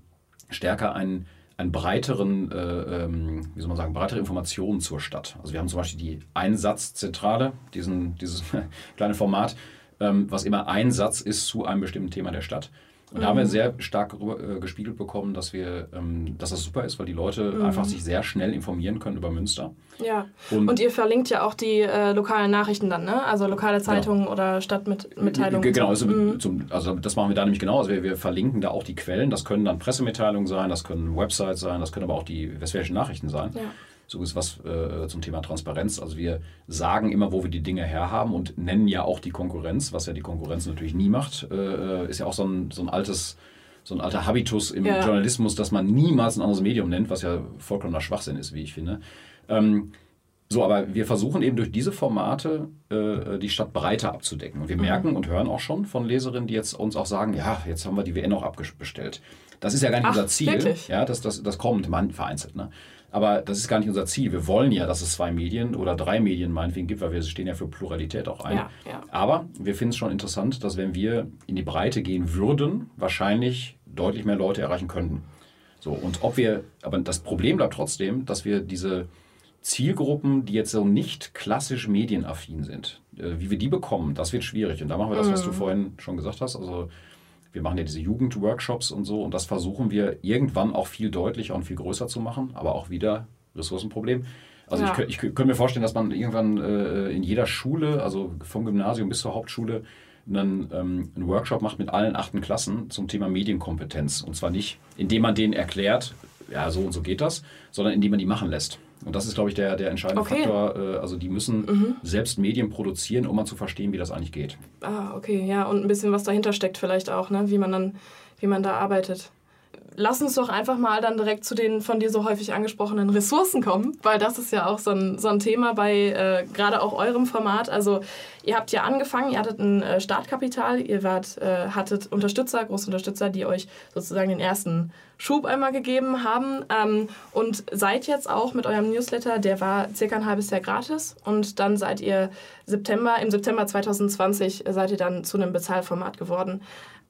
stärker einen, einen breiteren, äh, ähm, wie soll man sagen, breitere Informationen zur Stadt. Also wir haben zum Beispiel die Einsatzzentrale, diesen, dieses <laughs> kleine Format, ähm, was immer ein Satz ist zu einem bestimmten Thema der Stadt. Und da haben wir mhm. sehr stark äh, gespiegelt bekommen, dass wir, ähm, dass das super ist, weil die Leute mhm. einfach sich sehr schnell informieren können über Münster. Ja. Und, und ihr verlinkt ja auch die äh, lokalen Nachrichten dann, ne? Also lokale genau. Zeitungen genau. oder Stadtmitteilungen. Genau, also, mhm. zum, also, das machen wir da nämlich genau. Also wir, wir, verlinken da auch die Quellen. Das können dann Pressemitteilungen sein, das können Websites sein, das können aber auch die westfälischen Nachrichten sein. Ja. So ist was äh, zum Thema Transparenz. Also wir sagen immer, wo wir die Dinge herhaben und nennen ja auch die Konkurrenz, was ja die Konkurrenz natürlich nie macht. Äh, ist ja auch so ein, so ein altes so ein alter Habitus im ja. Journalismus, dass man niemals ein anderes Medium nennt, was ja vollkommener Schwachsinn ist, wie ich finde. Ähm, so, aber wir versuchen eben durch diese Formate äh, die Stadt breiter abzudecken. Und wir mhm. merken und hören auch schon von Leserinnen, die jetzt uns auch sagen, ja, jetzt haben wir die WN auch abbestellt. Das ist ja gar nicht Ach, unser Ziel. Wirklich? Ja, das, das, das kommt man vereinzelt. Ne? Aber das ist gar nicht unser Ziel. Wir wollen ja, dass es zwei Medien oder drei Medien meinetwegen gibt, weil wir stehen ja für Pluralität auch ein. Ja, ja. Aber wir finden es schon interessant, dass wenn wir in die Breite gehen würden, wahrscheinlich deutlich mehr Leute erreichen könnten. So, und ob wir, aber das Problem bleibt trotzdem, dass wir diese Zielgruppen, die jetzt so nicht klassisch medienaffin sind, äh, wie wir die bekommen, das wird schwierig. Und da machen wir das, was du mhm. vorhin schon gesagt hast. Also wir machen ja diese Jugendworkshops und so und das versuchen wir irgendwann auch viel deutlicher und viel größer zu machen, aber auch wieder Ressourcenproblem. Also ja. ich, ich, könnte mir vorstellen, dass man irgendwann äh, in jeder Schule, also vom Gymnasium bis zur Hauptschule, einen, ähm, einen Workshop macht mit allen achten Klassen zum Thema Medienkompetenz. Und zwar nicht, indem man denen erklärt, ja, so und so geht das, sondern indem man die machen lässt. Und das ist, glaube ich, der, der entscheidende okay. Faktor. Äh, also die müssen mhm. selbst Medien produzieren, um mal zu verstehen, wie das eigentlich geht. Ah, okay, ja, und ein bisschen was dahinter steckt vielleicht auch, ne? wie man dann, wie man da arbeitet lass uns doch einfach mal dann direkt zu den von dir so häufig angesprochenen Ressourcen kommen, weil das ist ja auch so ein, so ein Thema bei äh, gerade auch eurem Format. Also ihr habt ja angefangen, ihr hattet ein äh, Startkapital, ihr wart, äh, hattet Unterstützer, große Unterstützer, die euch sozusagen den ersten Schub einmal gegeben haben ähm, und seid jetzt auch mit eurem Newsletter, der war circa ein halbes Jahr gratis und dann seid ihr September, im September 2020 seid ihr dann zu einem Bezahlformat geworden.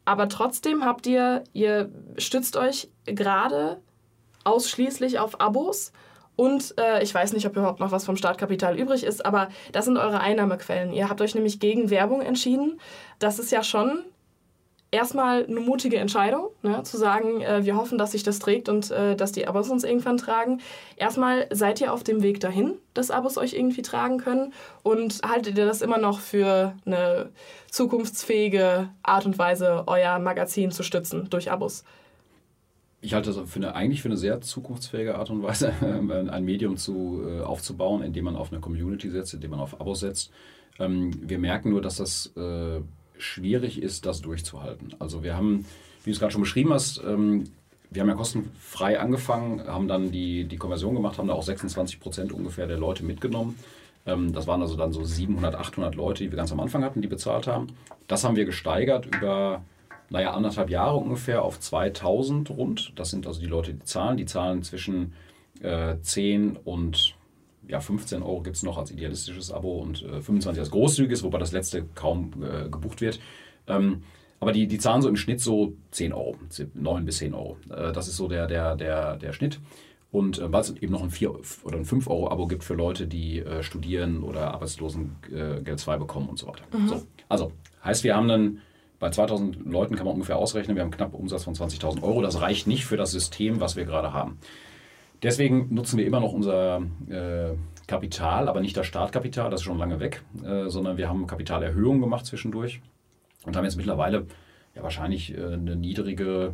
Aber trotzdem habt ihr, ihr stützt euch gerade ausschließlich auf Abos. Und äh, ich weiß nicht, ob überhaupt noch was vom Startkapital übrig ist, aber das sind eure Einnahmequellen. Ihr habt euch nämlich gegen Werbung entschieden. Das ist ja schon erstmal eine mutige Entscheidung, ne, zu sagen, äh, wir hoffen, dass sich das trägt und äh, dass die Abos uns irgendwann tragen. Erstmal seid ihr auf dem Weg dahin, dass Abos euch irgendwie tragen können und haltet ihr das immer noch für eine zukunftsfähige Art und Weise, euer Magazin zu stützen durch Abos? Ich halte das für eine, eigentlich für eine sehr zukunftsfähige Art und Weise, <laughs> ein Medium zu, äh, aufzubauen, indem man auf eine Community setzt, indem man auf Abos setzt. Ähm, wir merken nur, dass das äh, schwierig ist, das durchzuhalten. Also wir haben, wie du es gerade schon beschrieben hast, ähm, wir haben ja kostenfrei angefangen, haben dann die, die Konversion gemacht, haben da auch 26 Prozent ungefähr der Leute mitgenommen. Ähm, das waren also dann so 700, 800 Leute, die wir ganz am Anfang hatten, die bezahlt haben. Das haben wir gesteigert über, naja, anderthalb Jahre ungefähr auf 2000 rund. Das sind also die Leute, die zahlen. Die zahlen zwischen äh, 10 und ja, 15 Euro gibt es noch als idealistisches Abo und äh, 25 als großzügiges, wobei das letzte kaum äh, gebucht wird. Ähm, aber die, die zahlen so im Schnitt so 10 Euro, 9 bis 10 Euro. Äh, das ist so der, der, der, der Schnitt. Und äh, weil es eben noch ein 4 oder ein 5 Euro Abo gibt für Leute, die äh, studieren oder Arbeitslosengeld 2 bekommen und so weiter. Mhm. So, also heißt, wir haben dann bei 2000 Leuten kann man ungefähr ausrechnen, wir haben knapp Umsatz von 20.000 Euro. Das reicht nicht für das System, was wir gerade haben. Deswegen nutzen wir immer noch unser äh, Kapital, aber nicht das Startkapital, das ist schon lange weg, äh, sondern wir haben Kapitalerhöhungen gemacht zwischendurch und haben jetzt mittlerweile ja wahrscheinlich äh, eine niedrige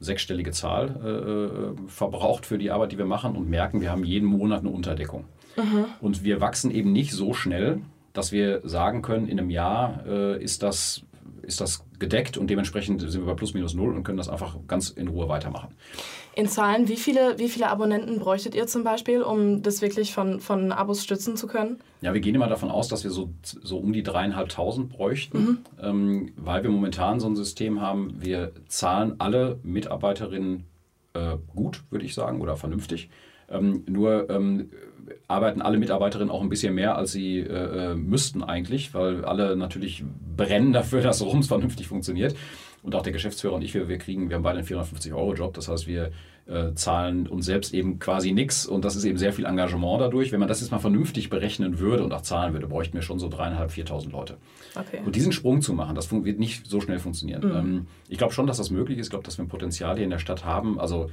sechsstellige Zahl äh, äh, verbraucht für die Arbeit, die wir machen und merken, wir haben jeden Monat eine Unterdeckung. Mhm. Und wir wachsen eben nicht so schnell, dass wir sagen können, in einem Jahr äh, ist das ist das gedeckt und dementsprechend sind wir bei plus minus null und können das einfach ganz in Ruhe weitermachen. In Zahlen, wie viele, wie viele Abonnenten bräuchtet ihr zum Beispiel, um das wirklich von, von Abos stützen zu können? Ja, wir gehen immer davon aus, dass wir so, so um die dreieinhalbtausend bräuchten, mhm. ähm, weil wir momentan so ein System haben, wir zahlen alle Mitarbeiterinnen äh, gut, würde ich sagen, oder vernünftig. Ähm, nur ähm, arbeiten alle Mitarbeiterinnen auch ein bisschen mehr, als sie äh, äh, müssten eigentlich, weil alle natürlich brennen dafür, <laughs> dass Rums vernünftig funktioniert. Und auch der Geschäftsführer und ich, wir, wir kriegen, wir haben beide einen 450-Euro-Job. Das heißt, wir äh, zahlen uns selbst eben quasi nichts und das ist eben sehr viel Engagement dadurch. Wenn man das jetzt mal vernünftig berechnen würde und auch zahlen würde, bräuchten wir schon so dreieinhalb, 4.000 Leute. Okay. Und diesen Sprung zu machen, das wird nicht so schnell funktionieren. Mhm. Ähm, ich glaube schon, dass das möglich ist. Ich glaube, dass wir ein Potenzial hier in der Stadt haben. Also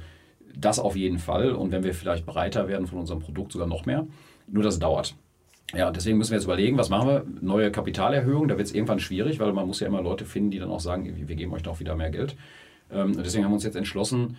das auf jeden Fall. Und wenn wir vielleicht breiter werden von unserem Produkt, sogar noch mehr. Nur das dauert. Ja, deswegen müssen wir jetzt überlegen, was machen wir? Neue Kapitalerhöhung, da wird es irgendwann schwierig, weil man muss ja immer Leute finden, die dann auch sagen, wir geben euch doch wieder mehr Geld. Ähm, deswegen haben wir uns jetzt entschlossen,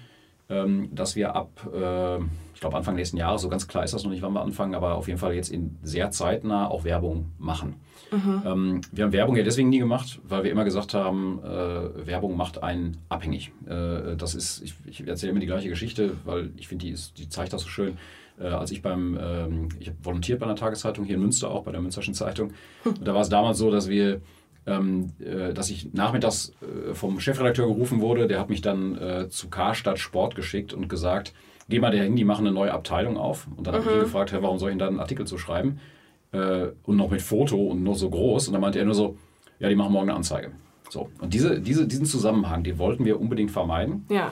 ähm, dass wir ab, äh, ich glaube Anfang nächsten Jahres, so ganz klar ist das noch nicht, wann wir anfangen, aber auf jeden Fall jetzt in sehr zeitnah auch Werbung machen. Mhm. Ähm, wir haben Werbung ja deswegen nie gemacht, weil wir immer gesagt haben, äh, Werbung macht einen abhängig. Äh, das ist, ich, ich erzähle immer die gleiche Geschichte, weil ich finde, die, die zeigt das so schön. Äh, als ich beim, ähm, ich habe volontiert bei einer Tageszeitung hier in Münster auch, bei der Münsterschen Zeitung. Und da war es damals so, dass wir ähm, äh, dass ich nachmittags äh, vom Chefredakteur gerufen wurde. Der hat mich dann äh, zu Karstadt Sport geschickt und gesagt, geh mal dahin, die machen eine neue Abteilung auf. Und dann mhm. habe ich ihn gefragt, hey, warum soll ich denn da einen Artikel zu schreiben? Äh, und noch mit Foto und nur so groß. Und dann meinte er nur so, ja, die machen morgen eine Anzeige. So. Und diese, diese, diesen Zusammenhang, den wollten wir unbedingt vermeiden. Ja.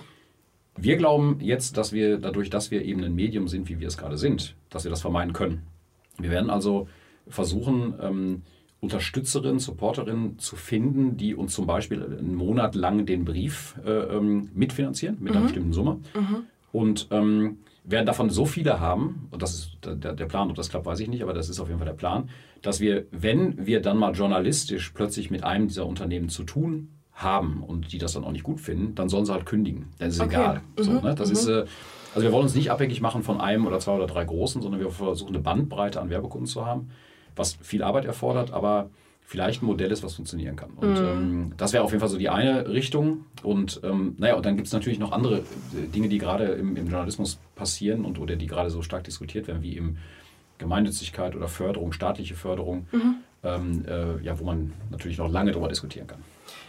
Wir glauben jetzt, dass wir dadurch, dass wir eben ein Medium sind, wie wir es gerade sind, dass wir das vermeiden können. Wir werden also versuchen, ähm, Unterstützerinnen, Supporterinnen zu finden, die uns zum Beispiel einen Monat lang den Brief äh, ähm, mitfinanzieren mit einer mhm. bestimmten Summe. Mhm. Und ähm, werden davon so viele haben, und das ist der, der Plan, ob das klappt, weiß ich nicht, aber das ist auf jeden Fall der Plan, dass wir, wenn wir dann mal journalistisch plötzlich mit einem dieser Unternehmen zu tun haben und die das dann auch nicht gut finden, dann sollen sie halt kündigen. Dann ist es okay. egal. Mhm. So, ne? Das mhm. ist, äh, also wir wollen uns nicht abhängig machen von einem oder zwei oder drei großen, sondern wir versuchen eine Bandbreite an Werbekunden zu haben, was viel Arbeit erfordert, aber vielleicht ein Modell ist, was funktionieren kann. Und mhm. ähm, das wäre auf jeden Fall so die eine Richtung. Und ähm, naja, und dann gibt es natürlich noch andere äh, Dinge, die gerade im, im, Journalismus passieren und oder die gerade so stark diskutiert werden, wie im Gemeinnützigkeit oder Förderung, staatliche Förderung, mhm. Ähm, äh, ja, wo man natürlich noch lange darüber diskutieren kann.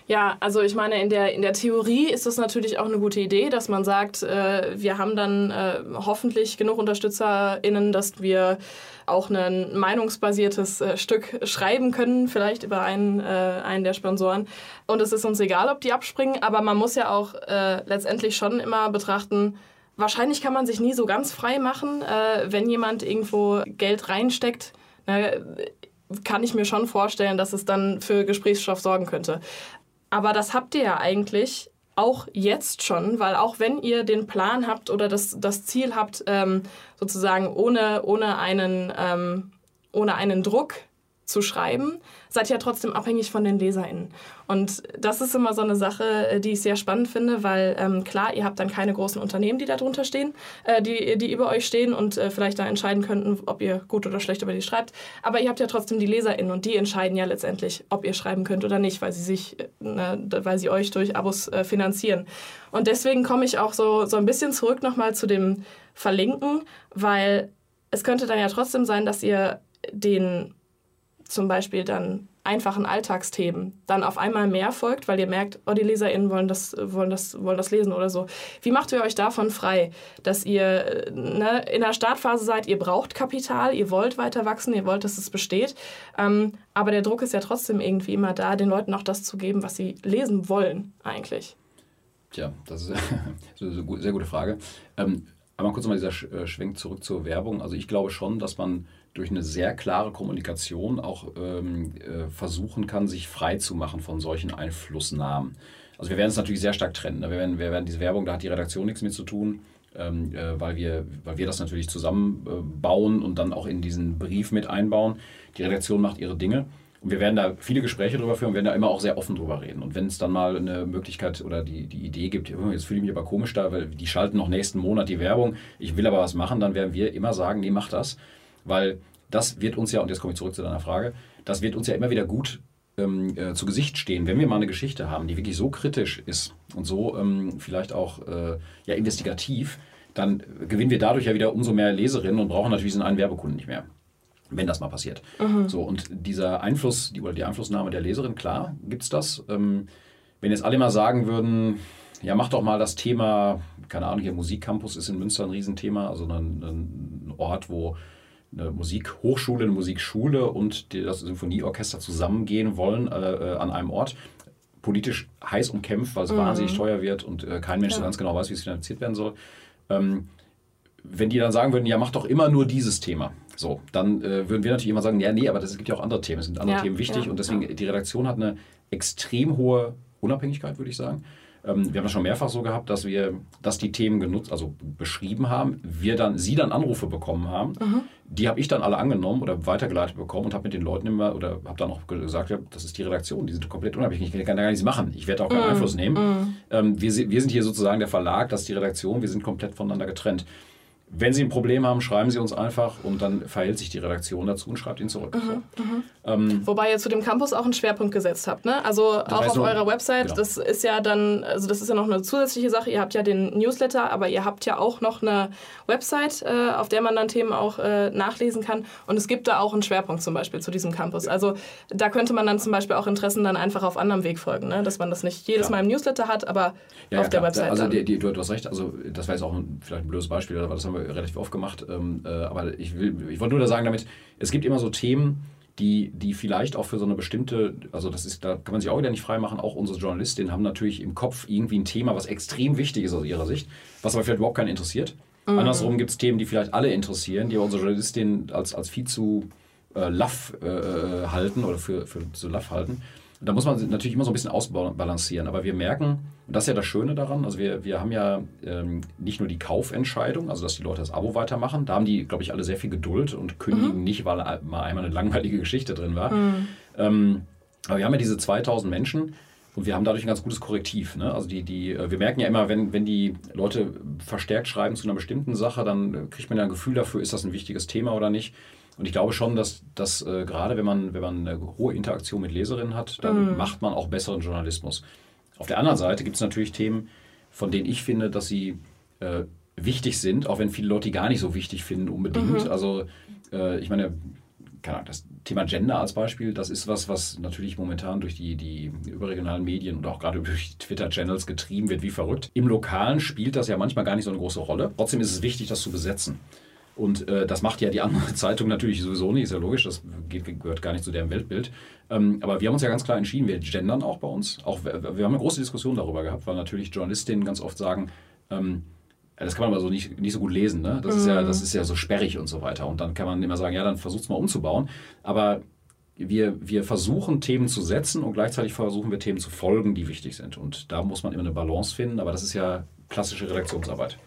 Ja, also ich meine, in der, in der Theorie ist es natürlich auch eine gute Idee, dass man sagt, äh, wir haben dann äh, hoffentlich genug UnterstützerInnen, dass wir auch ein meinungsbasiertes äh, Stück schreiben können, vielleicht über einen, äh, einen der Sponsoren. Und es ist uns egal, ob die abspringen, aber man muss ja auch äh, letztendlich schon immer betrachten, wahrscheinlich kann man sich nie so ganz frei machen, äh, wenn jemand irgendwo Geld reinsteckt. Kann ich mir schon vorstellen, dass es dann für Gesprächsstoff sorgen könnte. Aber das habt ihr ja eigentlich auch jetzt schon, weil auch wenn ihr den Plan habt oder das, das Ziel habt, ähm, sozusagen ohne, ohne, einen, ähm, ohne einen Druck zu schreiben, seid ihr ja trotzdem abhängig von den LeserInnen. Und das ist immer so eine Sache, äh, die ich sehr spannend finde, weil ähm, klar, ihr habt dann keine großen Unternehmen, die da drunter stehen, äh, die, die über euch stehen und äh, vielleicht da entscheiden könnten, ob ihr gut oder schlecht über die schreibt. Aber ihr habt ja trotzdem die LeserInnen und die entscheiden ja letztendlich, ob ihr schreiben könnt oder nicht, weil sie sich, äh, ne, weil sie euch durch Abos äh, finanzieren. Und deswegen komme ich auch so, so ein bisschen zurück nochmal zu dem Verlinken, weil es könnte dann ja trotzdem sein, dass ihr den zum Beispiel dann einfachen Alltagsthemen dann auf einmal mehr folgt, weil ihr merkt, oh, die LeserInnen wollen das, wollen das, wollen das lesen oder so. Wie macht ihr euch davon frei, dass ihr ne, in der Startphase seid, ihr braucht Kapital, ihr wollt weiter wachsen, ihr wollt, dass es besteht, ähm, aber der Druck ist ja trotzdem irgendwie immer da, den Leuten auch das zu geben, was sie lesen wollen eigentlich. Tja, das ist <laughs> eine sehr gute Frage. Ähm, aber kurz nochmal dieser äh, Schwenk zurück zur Werbung. Also ich glaube schon, dass man durch eine sehr klare Kommunikation auch ähm, äh, versuchen kann, sich frei zu machen von solchen Einflussnahmen. Also wir werden es natürlich sehr stark trennen. Ne? Wir werden, wir werden diese Werbung, da hat die Redaktion nichts mit zu tun, ähm, äh, weil, wir, weil wir das natürlich zusammenbauen äh, und dann auch in diesen Brief mit einbauen. Die Redaktion macht ihre Dinge. Und wir werden da viele Gespräche drüber führen werden da immer auch sehr offen drüber reden. Und wenn es dann mal eine Möglichkeit oder die, die Idee gibt, jetzt fühle ich mich aber komisch da, weil die schalten noch nächsten Monat die Werbung, ich will aber was machen, dann werden wir immer sagen, nee, mach das. Weil das wird uns ja, und jetzt komme ich zurück zu deiner Frage, das wird uns ja immer wieder gut ähm, äh, zu Gesicht stehen, wenn wir mal eine Geschichte haben, die wirklich so kritisch ist und so ähm, vielleicht auch äh, ja, investigativ, dann gewinnen wir dadurch ja wieder umso mehr Leserinnen und brauchen natürlich diesen einen Werbekunden nicht mehr. Wenn das mal passiert. Mhm. So, und dieser Einfluss, die, oder die Einflussnahme der Leserin, klar, gibt es das. Ähm, wenn jetzt alle mal sagen würden, ja, mach doch mal das Thema, keine Ahnung, hier Musikcampus ist in Münster ein Riesenthema, also ein, ein Ort, wo eine Musikhochschule, eine Musikschule und das Symphonieorchester zusammengehen wollen äh, äh, an einem Ort. Politisch heiß umkämpft, weil es mhm. wahnsinnig teuer wird und äh, kein Mensch ja. so ganz genau weiß, wie es finanziert werden soll. Ähm, wenn die dann sagen würden, ja, mach doch immer nur dieses Thema, so, dann äh, würden wir natürlich immer sagen, ja, nee, aber es gibt ja auch andere Themen, es sind andere ja, Themen wichtig ja, und deswegen, die Redaktion hat eine extrem hohe Unabhängigkeit, würde ich sagen. Ähm, wir haben das schon mehrfach so gehabt, dass wir, dass die Themen genutzt, also beschrieben haben, wir dann, sie dann Anrufe bekommen haben. Mhm. Die habe ich dann alle angenommen oder weitergeleitet bekommen und habe mit den Leuten immer oder habe dann auch gesagt, ja, das ist die Redaktion, die sind komplett unabhängig, ich kann da gar nichts machen, ich werde auch keinen mhm. Einfluss nehmen. Mhm. Ähm, wir, wir sind hier sozusagen der Verlag, das ist die Redaktion, wir sind komplett voneinander getrennt. Wenn Sie ein Problem haben, schreiben Sie uns einfach und dann verhält sich die Redaktion dazu und schreibt ihn zurück. Mhm, so. Ähm, Wobei ihr zu dem Campus auch einen Schwerpunkt gesetzt habt, ne? Also auch auf eurer Website, genau. das ist ja dann, also das ist ja noch eine zusätzliche Sache. Ihr habt ja den Newsletter, aber ihr habt ja auch noch eine Website, äh, auf der man dann Themen auch äh, nachlesen kann. Und es gibt da auch einen Schwerpunkt zum Beispiel zu diesem Campus. Also da könnte man dann zum Beispiel auch Interessen dann einfach auf anderem Weg folgen, ne? Dass man das nicht jedes ja. Mal im Newsletter hat, aber ja, auf ja, der Website. Also die, die, du, du hast recht, also das war jetzt auch ein, vielleicht ein blödes Beispiel, aber das haben wir relativ oft gemacht. Ähm, äh, aber ich, will, ich wollte nur da sagen damit, es gibt immer so Themen, die, die vielleicht auch für so eine bestimmte, also das ist, da kann man sich auch wieder nicht freimachen, auch unsere Journalistinnen haben natürlich im Kopf irgendwie ein Thema, was extrem wichtig ist aus ihrer Sicht, was aber vielleicht überhaupt keinen interessiert. Mhm. Andersrum gibt es Themen, die vielleicht alle interessieren, die unsere Journalistinnen als, als viel zu äh, laff äh, halten oder für, für zu laff halten. Da muss man natürlich immer so ein bisschen ausbalancieren. Aber wir merken, und das ist ja das Schöne daran, also wir, wir haben ja ähm, nicht nur die Kaufentscheidung, also dass die Leute das Abo weitermachen, da haben die, glaube ich, alle sehr viel Geduld und kündigen mhm. nicht, weil mal einmal eine langweilige Geschichte drin war. Mhm. Ähm, aber wir haben ja diese 2000 Menschen, und wir haben dadurch ein ganz gutes Korrektiv. Ne? Also die, die, äh, wir merken ja immer, wenn, wenn die Leute verstärkt schreiben zu einer bestimmten Sache, dann kriegt man ja ein Gefühl dafür, ist das ein wichtiges Thema oder nicht. Und ich glaube schon, dass, dass äh, gerade wenn man, wenn man eine hohe Interaktion mit Leserinnen hat, dann mhm. macht man auch besseren Journalismus. Auf der anderen Seite gibt es natürlich Themen, von denen ich finde, dass sie äh, wichtig sind, auch wenn viele Leute die gar nicht so wichtig finden unbedingt. Mhm. Also äh, ich meine, keine Ahnung, das Thema Gender als Beispiel, das ist was, was natürlich momentan durch die, die überregionalen Medien und auch gerade <laughs> durch Twitter-Channels getrieben wird wie verrückt. Im Lokalen spielt das ja manchmal gar nicht so eine große Rolle. Trotzdem ist es wichtig, das zu besetzen. Und äh, das macht ja die andere <laughs> Zeitung natürlich sowieso nicht, ist ja logisch, das geht, gehört gar nicht zu deren Weltbild. Ähm, aber wir haben uns ja ganz klar entschieden, wir gendern auch bei uns. Auch, wir, wir haben eine große Diskussion darüber gehabt, weil natürlich Journalistinnen ganz oft sagen, ähm, das kann man aber so nicht, nicht so gut lesen. Ne? Das, mhm. ist ja, das ist ja so sperrig und so weiter. Und dann kann man immer sagen, ja, dann versucht mal umzubauen. Aber wir, wir versuchen Themen zu setzen und gleichzeitig versuchen wir Themen zu folgen, die wichtig sind. Und da muss man immer eine Balance finden. Aber das ist ja klassische Redaktionsarbeit.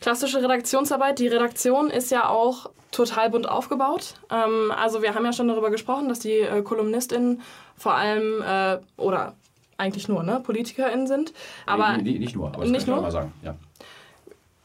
Klassische Redaktionsarbeit. Die Redaktion ist ja auch total bunt aufgebaut. Ähm, also wir haben ja schon darüber gesprochen, dass die äh, KolumnistInnen vor allem äh, oder eigentlich nur ne, PolitikerInnen sind. Aber nee, nicht nur, aber das nicht kann ich nur? mal sagen. Ja.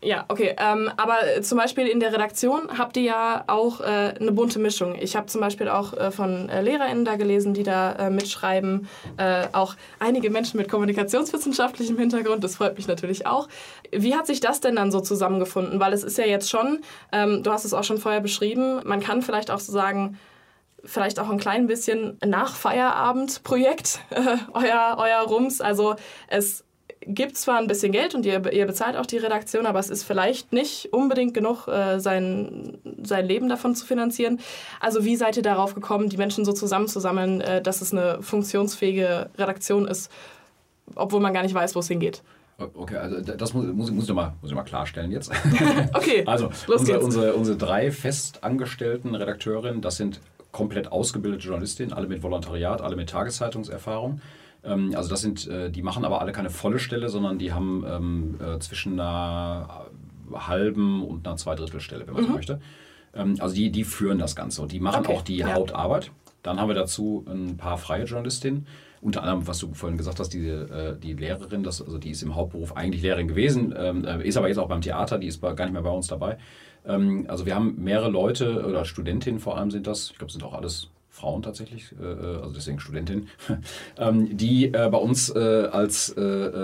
Ja, okay. Ähm, aber zum Beispiel in der Redaktion habt ihr ja auch äh, eine bunte Mischung. Ich habe zum Beispiel auch äh, von äh, LehrerInnen da gelesen, die da äh, mitschreiben. Äh, auch einige Menschen mit kommunikationswissenschaftlichem Hintergrund. Das freut mich natürlich auch. Wie hat sich das denn dann so zusammengefunden? Weil es ist ja jetzt schon, ähm, du hast es auch schon vorher beschrieben, man kann vielleicht auch so sagen, vielleicht auch ein klein bisschen nach Feierabend-Projekt, äh, <laughs> euer, euer Rums. Also es gibt zwar ein bisschen Geld und ihr, ihr bezahlt auch die Redaktion, aber es ist vielleicht nicht unbedingt genug, äh, sein, sein Leben davon zu finanzieren. Also wie seid ihr darauf gekommen, die Menschen so zusammenzusammeln, äh, dass es eine funktionsfähige Redaktion ist, obwohl man gar nicht weiß, wo es hingeht? Okay, also das muss, muss, muss, ich, mal, muss ich mal klarstellen jetzt. <laughs> okay, <laughs> also unsere, unsere, unsere drei festangestellten Redakteurinnen, das sind komplett ausgebildete Journalistinnen, alle mit Volontariat, alle mit Tageszeitungserfahrung. Ähm, also das sind, äh, die machen aber alle keine volle Stelle, sondern die haben ähm, äh, zwischen einer halben und einer Zweidrittelstelle, wenn man mhm. so möchte. Ähm, also die, die führen das Ganze und die machen okay. auch die ja. Hauptarbeit. Dann haben wir dazu ein paar freie Journalistinnen. Unter anderem, was du vorhin gesagt hast, die, äh, die Lehrerin, das, also die ist im Hauptberuf eigentlich Lehrerin gewesen, äh, ist aber jetzt auch beim Theater, die ist gar nicht mehr bei uns dabei. Also wir haben mehrere Leute oder Studentinnen vor allem sind das, ich glaube, sind auch alles Frauen tatsächlich, äh, äh, also deswegen Studentin, <laughs> ähm, die äh, bei uns als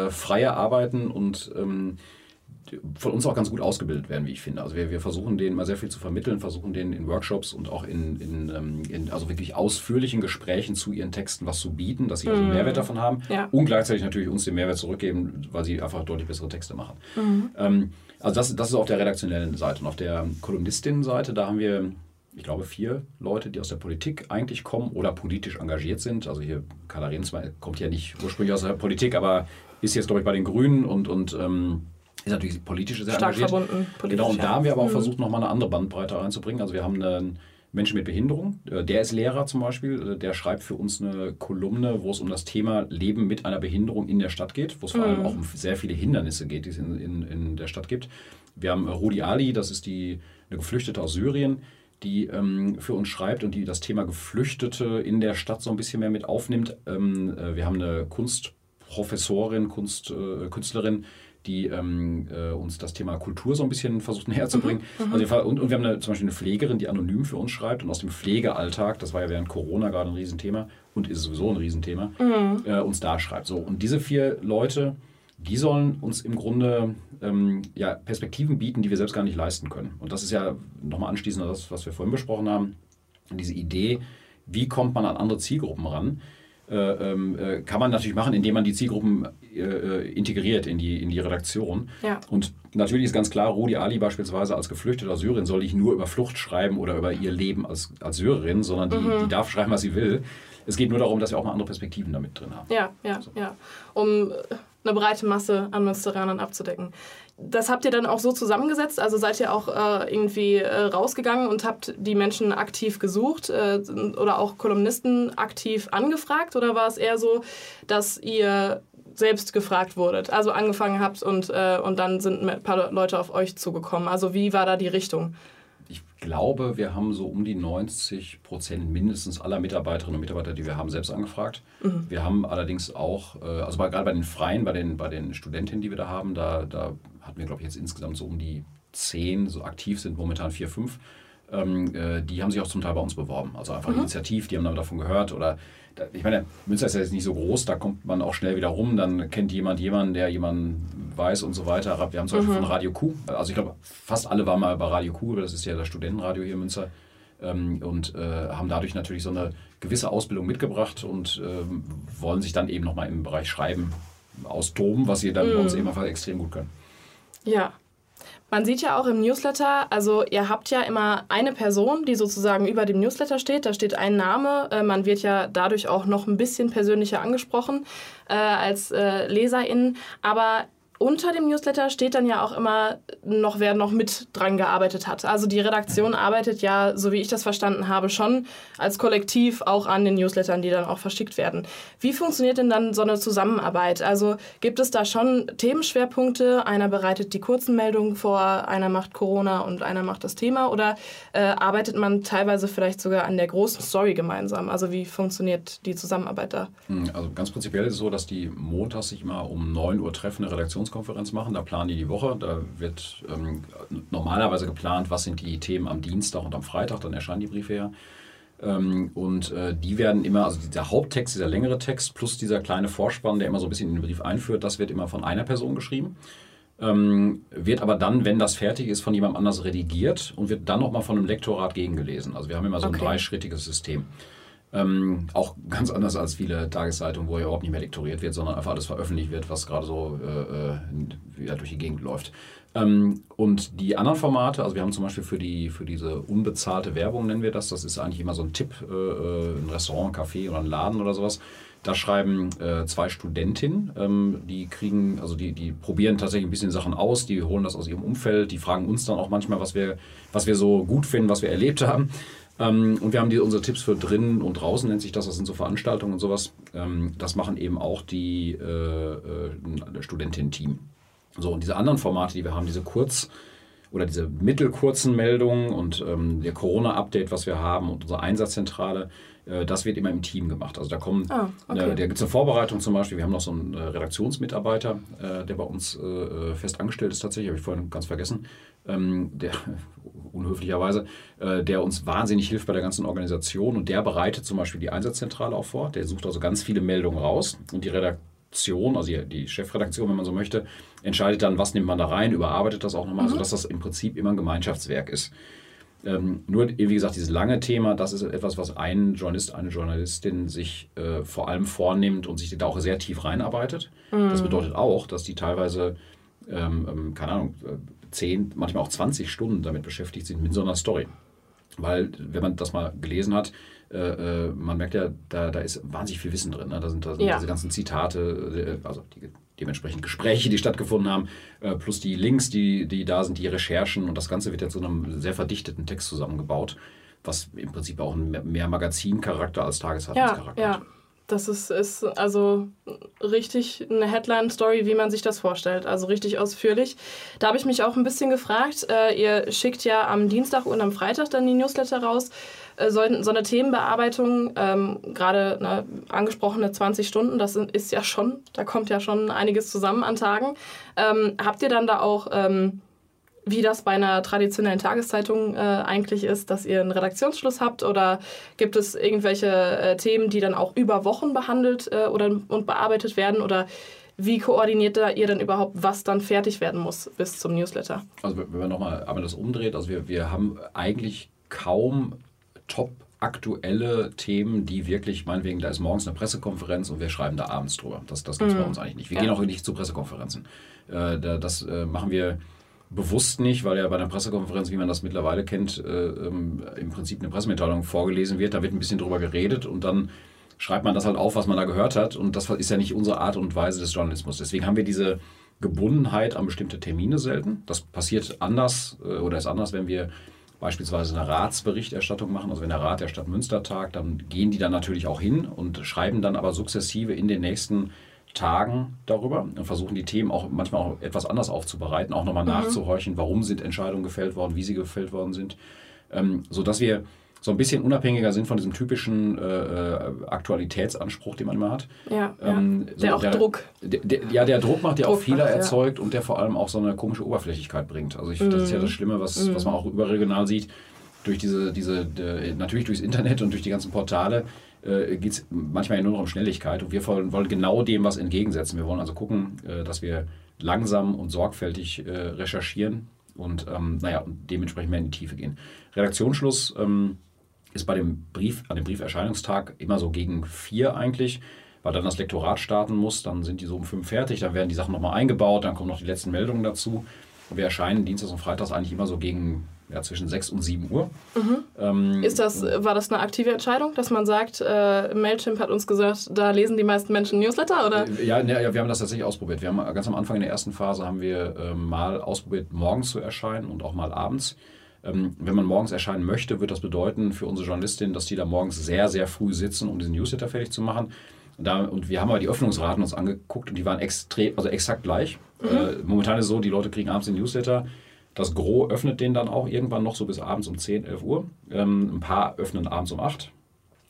Freie arbeiten und ähm, von uns auch ganz gut ausgebildet werden, wie ich finde. Also wir, wir versuchen denen mal sehr viel zu vermitteln, versuchen denen in Workshops und auch in, in, ähm, in also wirklich ausführlichen Gesprächen zu ihren Texten was zu bieten, dass sie also mhm. Mehrwert davon haben ja. und gleichzeitig natürlich uns den Mehrwert zurückgeben, weil sie einfach deutlich bessere Texte machen. Mhm. also das, das ist auf der redaktionellen Seite. Und auf der Kolumnistinnenseite, da haben wir ich glaube, vier Leute, die aus der Politik eigentlich kommen oder politisch engagiert sind. Also hier, Carla Rehnsma kommt ja nicht ursprünglich aus der Politik, aber ist jetzt, glaube ich, bei den Grünen und, und ähm, ist natürlich politisch sehr Stark engagiert. verbunden. Genau, und da haben wir aber auch mhm. versucht, nochmal eine andere Bandbreite reinzubringen. Also wir haben einen Menschen mit Behinderung, äh, der ist Lehrer zum Beispiel, äh, der schreibt für uns eine Kolumne, wo es um das Thema Leben mit einer Behinderung in der Stadt geht, wo es vor allem mhm. auch um sehr viele Hindernisse geht, die es in, in, in der Stadt gibt. Wir haben Rudi Ali, das ist die, eine Geflüchtete aus Syrien, die ähm, für uns schreibt und die das Thema Geflüchtete in der Stadt so ein bisschen mehr mit aufnimmt. Ähm, äh, wir haben eine Kunstprofessorin, Kunst, äh, Künstlerin, die ähm, äh, uns das Thema Kultur so ein bisschen versucht <laughs> näher zu bringen. Mhm, mhm. also, und, und, wir haben eine, zum Beispiel eine Pflegerin, die anonym für uns schreibt und aus dem Pflegealltag, das war ja während Corona gerade ein Riesenthema und ist sowieso ein Riesenthema, mhm. äh, uns da schreibt. So, und diese vier Leute die sollen uns im Grunde ähm, ja, Perspektiven bieten, die wir selbst gar nicht leisten können. Und das ist ja nochmal anschließend an das, was wir vorhin besprochen haben. Diese Idee, wie kommt man an andere Zielgruppen ran, äh, ähm, äh, kann man natürlich machen, indem man die Zielgruppen äh, äh, integriert in die, in die Redaktion. Ja. Und natürlich ist ganz klar, Rudi Ali beispielsweise als Geflüchteter aus Syrien soll nicht nur über Flucht schreiben oder über ihr Leben als, als Syrerin, sondern die, mhm. die darf schreiben, was sie will. Es geht nur darum, dass wir auch mal andere Perspektiven damit drin haben. Ja, ja, so. ja. Um eine breite Masse an Münsteranern abzudecken. Das habt ihr dann auch so zusammengesetzt? Also seid ihr auch äh, irgendwie äh, rausgegangen und habt die Menschen aktiv gesucht äh, oder auch Kolumnisten aktiv angefragt? Oder war es eher so, dass ihr selbst gefragt wurdet? Also angefangen habt und, äh, und dann sind ein paar Leute auf euch zugekommen. Also wie war da die Richtung? Ich glaube, wir haben so um die 90 Prozent mindestens aller Mitarbeiterinnen und Mitarbeiter, die wir haben, selbst angefragt. Mhm. Wir haben allerdings auch, äh, also gerade bei den Freien, bei den, bei den Studentinnen, die wir da haben, da, da hatten wir, glaube ich, jetzt insgesamt so um die zehn, so aktiv sind momentan vier, fünf. Ähm, äh, die haben sich auch zum Teil bei uns beworben. Also einfach mhm. initiativ, die haben dann davon gehört oder ich meine, Münster ist ja jetzt nicht so groß, da kommt man auch schnell wieder rum, dann kennt jemand jemanden, der jemanden weiß und so weiter. Wir haben zum Beispiel mhm. von Radio Q, also ich glaube, fast alle waren mal bei Radio Q, das ist ja das Studentenradio hier in Münster, ähm, und äh, haben dadurch natürlich so eine gewisse Ausbildung mitgebracht und ähm, wollen sich dann eben nochmal im Bereich Schreiben austoben, was sie dann mhm. bei uns eben einfach extrem gut können. Ja, man sieht ja auch im Newsletter, also ihr habt ja immer eine Person, die sozusagen über dem Newsletter steht. Da steht ein Name. Äh, man wird ja dadurch auch noch ein bisschen persönlicher angesprochen äh, als äh, Leserin. Aber unter dem Newsletter steht dann ja auch immer noch, wer noch mit dran gearbeitet hat. Also die Redaktion arbeitet ja, so wie ich das verstanden habe, schon als Kollektiv auch an den Newslettern, die dann auch verschickt werden. Wie funktioniert denn dann so eine Zusammenarbeit? Also gibt es da schon Themenschwerpunkte? Einer bereitet die kurzen Meldungen vor, einer macht Corona und einer macht das Thema oder äh, arbeitet man teilweise vielleicht sogar an der großen Story gemeinsam? Also wie funktioniert die Zusammenarbeit da? Hm, also ganz prinzipiell ist es so, dass die montags sich immer um 9 Uhr treffen, eine Redaktions Redaktionskonferenz machen. Da planen die die Woche. Da wird ähm, normalerweise geplant, was sind die Themen am Dienstag und am Freitag. Dann erscheinen die Briefe ja. Ähm, und äh, die werden immer, also dieser Haupttext, dieser längere Text plus dieser kleine Vorspann, der immer so ein bisschen in den Brief einführt, das wird immer von einer Person geschrieben. Ähm, wird aber dann, wenn das fertig ist, von jemand anders redigiert und wird dann nochmal von einem Lektorat gegengelesen. Also wir haben immer so ein okay. dreischrittiges System. Ähm, auch ganz anders als viele Tageszeitungen, wo ja überhaupt nicht mehr lektoriert wird, sondern einfach alles veröffentlicht wird, was gerade so äh, wieder durch die Gegend läuft. Ähm, und die anderen Formate, also wir haben zum Beispiel für, die, für diese unbezahlte Werbung, nennen wir das, das ist eigentlich immer so ein Tipp, äh, äh ein Restaurant, ein Café oder ein Laden oder sowas. Da schreiben äh, zwei Studentinnen, ähm, die kriegen, also die, die probieren tatsächlich ein bisschen Sachen aus, die holen das aus ihrem Umfeld, die fragen uns dann auch manchmal, was wir, was wir so gut finden, was wir erlebt haben. Ähm, und wir haben die, unsere Tipps für drinnen und draußen, nennt sich das. Das sind so Veranstaltungen und sowas. Ähm, das machen eben auch die äh, äh, Studentinnen-Team. So, und diese anderen Formate, die wir haben, diese kurz- oder diese mittelkurzen Meldungen und ähm, der Corona-Update, was wir haben und unsere Einsatzzentrale, äh, das wird immer im Team gemacht. Also da kommen, oh, okay. äh, da gibt es eine Vorbereitung zum Beispiel. Wir haben noch so einen äh, Redaktionsmitarbeiter, äh, der bei uns äh, fest angestellt ist tatsächlich, habe ich vorhin ganz vergessen. Ähm, der unhöflicherweise, äh, der uns wahnsinnig hilft bei der ganzen Organisation und der bereitet zum Beispiel die Einsatzzentrale auch vor. Der sucht also ganz viele Meldungen raus und die Redaktion, also die Chefredaktion, wenn man so möchte, entscheidet dann, was nimmt man da rein, überarbeitet das auch nochmal, mhm. sodass das im Prinzip immer ein Gemeinschaftswerk ist. Ähm, nur, wie gesagt, dieses lange Thema, das ist etwas, was ein Journalist, eine Journalistin sich äh, vor allem vornimmt und sich da auch sehr tief reinarbeitet. Mhm. Das bedeutet auch, dass die teilweise, ähm, ähm keine Ahnung, äh, 10, manchmal auch 20 Stunden damit beschäftigt sind mit so einer Story. Weil, wenn man das mal gelesen hat, äh, äh, man merkt ja, da, da ist wahnsinnig viel Wissen drin. Ne? Da sind, da sind ja. diese ganzen Zitate, äh, also die, dementsprechend Gespräche, die stattgefunden haben, äh, plus die Links, die, die da sind, die Recherchen und das Ganze wird jetzt zu einem sehr verdichteten Text zusammengebaut, was im Prinzip auch mehr Magazincharakter als Tageszeitungscharakter ja, hat. Das ist, ist also richtig eine Headline-Story, wie man sich das vorstellt. Also richtig ausführlich. Da habe ich mich auch ein bisschen gefragt. Äh, ihr schickt ja am Dienstag und am Freitag dann die Newsletter raus. Äh, so, so, eine Themenbearbeitung, ähm, gerade ne, angesprochene 20 Stunden, das ist ja schon, da kommt ja schon einiges zusammen an Tagen. Ähm, habt ihr dann da auch. Ähm, wie das bei einer traditionellen Tageszeitung äh, eigentlich ist, dass ihr einen Redaktionsschluss habt oder gibt es irgendwelche äh, Themen, die dann auch über Wochen behandelt äh, oder, und bearbeitet werden oder wie koordiniert ihr denn überhaupt, was dann fertig werden muss bis zum Newsletter? Also wenn man nochmal aber das umdreht, also wir, wir haben eigentlich kaum top aktuelle Themen, die wirklich, meinetwegen, da ist morgens eine Pressekonferenz und wir schreiben da abends drüber. Das, das gibt es mhm. bei uns eigentlich nicht. Wir ja. gehen auch nicht zu Pressekonferenzen. Äh, das äh, machen wir bewusst nicht, weil ja bei einer Pressekonferenz, wie man das mittlerweile kennt, äh, ähm, im Prinzip eine Pressemitteilung vorgelesen wird. Da wird ein bisschen drüber geredet und dann schreibt man das halt auf, was man da gehört hat. Und das ist ja nicht unsere Art und Weise des Journalismus. Deswegen haben wir diese Gebundenheit an bestimmte Termine selten. Das passiert anders äh, oder ist anders, wenn wir beispielsweise eine Ratsberichterstattung machen. Also wenn der Rat der Stadt Münster tagt, dann gehen die dann natürlich auch hin und schreiben dann aber sukzessive in den nächsten Tagen darüber und versuchen die Themen auch manchmal auch etwas anders aufzubereiten, auch nochmal mhm. nachzuhorchen, warum sind Entscheidungen gefällt worden, wie sie gefällt worden sind, ähm, sodass wir so ein bisschen unabhängiger sind von diesem typischen äh, äh Aktualitätsanspruch, den man immer hat. Ja, ähm, ja. So der auch der, Druck. Der, der, ja, der Druck macht, der Druck auch Fehler macht, erzeugt ja. und der vor allem auch so eine komische Oberflächlichkeit bringt. Also ich, mm. das ist ja mhm. das Schlimme, was, mm. was man auch überregional sieht. Durch diese, diese natürlich durchs Internet und durch die ganzen Portale äh, geht es manchmal nur noch um Schnelligkeit und wir wollen, wollen, genau dem was entgegensetzen. Wir wollen also gucken, äh, dass wir langsam und sorgfältig äh, recherchieren und ähm, naja, dementsprechend mehr in die Tiefe gehen. Redaktionsschluss ähm, ist bei dem Brief, an dem Brieferscheinungstag immer so gegen vier eigentlich, weil dann das Lektorat starten muss, dann sind die so um fünf fertig, dann werden die Sachen nochmal eingebaut, dann kommen noch die letzten Meldungen dazu. Und wir erscheinen Dienstags und Freitags eigentlich immer so gegen ja, zwischen 6 und 7 Uhr. Mhm. Ähm, ist das, war das eine aktive Entscheidung, dass man sagt, äh, Mailchimp hat uns gesagt, da lesen die meisten Menschen Newsletter? Oder? Äh, ja, ne, ja, wir haben das tatsächlich ausprobiert. Wir haben ganz am Anfang in der ersten Phase haben wir äh, mal ausprobiert, morgens zu erscheinen und auch mal abends. Ähm, wenn man morgens erscheinen möchte, wird das bedeuten für unsere Journalistin, dass die da morgens sehr, sehr früh sitzen, um diesen Newsletter fertig zu machen. Da, und wir haben aber die Öffnungsraten uns angeguckt und die waren extrem, also exakt gleich. Mhm. Äh, momentan ist es so, die Leute kriegen abends den Newsletter. Das Gros öffnet den dann auch irgendwann noch so bis abends um 10, 11 Uhr. Ähm, ein paar öffnen abends um 8.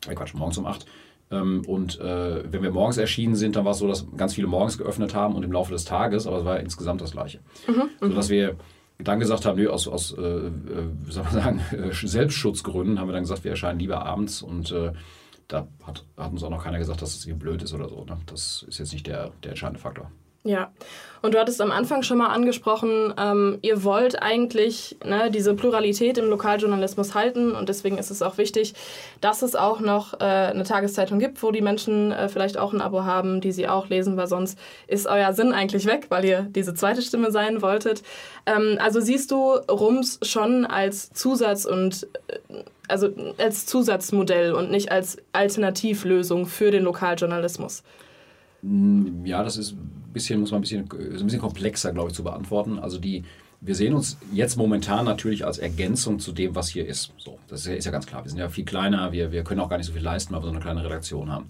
Äh, Quatsch, morgens um 8. Ähm, und äh, wenn wir morgens erschienen sind, dann war es so, dass ganz viele morgens geöffnet haben und im Laufe des Tages, aber es war insgesamt das Gleiche. Mhm. Sodass wir dann gesagt haben, nö, aus, aus äh, äh wie soll man sagen, <laughs> Selbstschutzgründen haben wir dann gesagt, wir erscheinen lieber abends und äh, da hat, hat, uns auch noch keiner gesagt, dass es irgendwie blöd ist oder so. Ne? Das ist jetzt nicht der, der entscheidende Faktor. Ja, und du hattest am Anfang schon mal angesprochen, ähm, ihr wollt eigentlich ne, diese Pluralität im Lokaljournalismus halten und deswegen ist es auch wichtig, dass es auch noch äh, eine Tageszeitung gibt, wo die Menschen äh, vielleicht auch ein Abo haben, die sie auch lesen, weil sonst ist euer Sinn eigentlich weg, weil ihr diese zweite Stimme sein wolltet. Ähm, also siehst du Rums schon als Zusatz und äh, also als Zusatzmodell und nicht als Alternativlösung für den Lokaljournalismus? Hm, ja, das ist bisschen, muss man ein bisschen, ist ein bisschen komplexer, glaube ich, zu beantworten. Also die, wir sehen uns jetzt momentan natürlich als Ergänzung zu dem, was hier ist. So, das ist ja, ganz klar. Wir sind ja viel kleiner, wir, wir können auch gar nicht so viel leisten, weil wir so eine kleine Redaktion haben.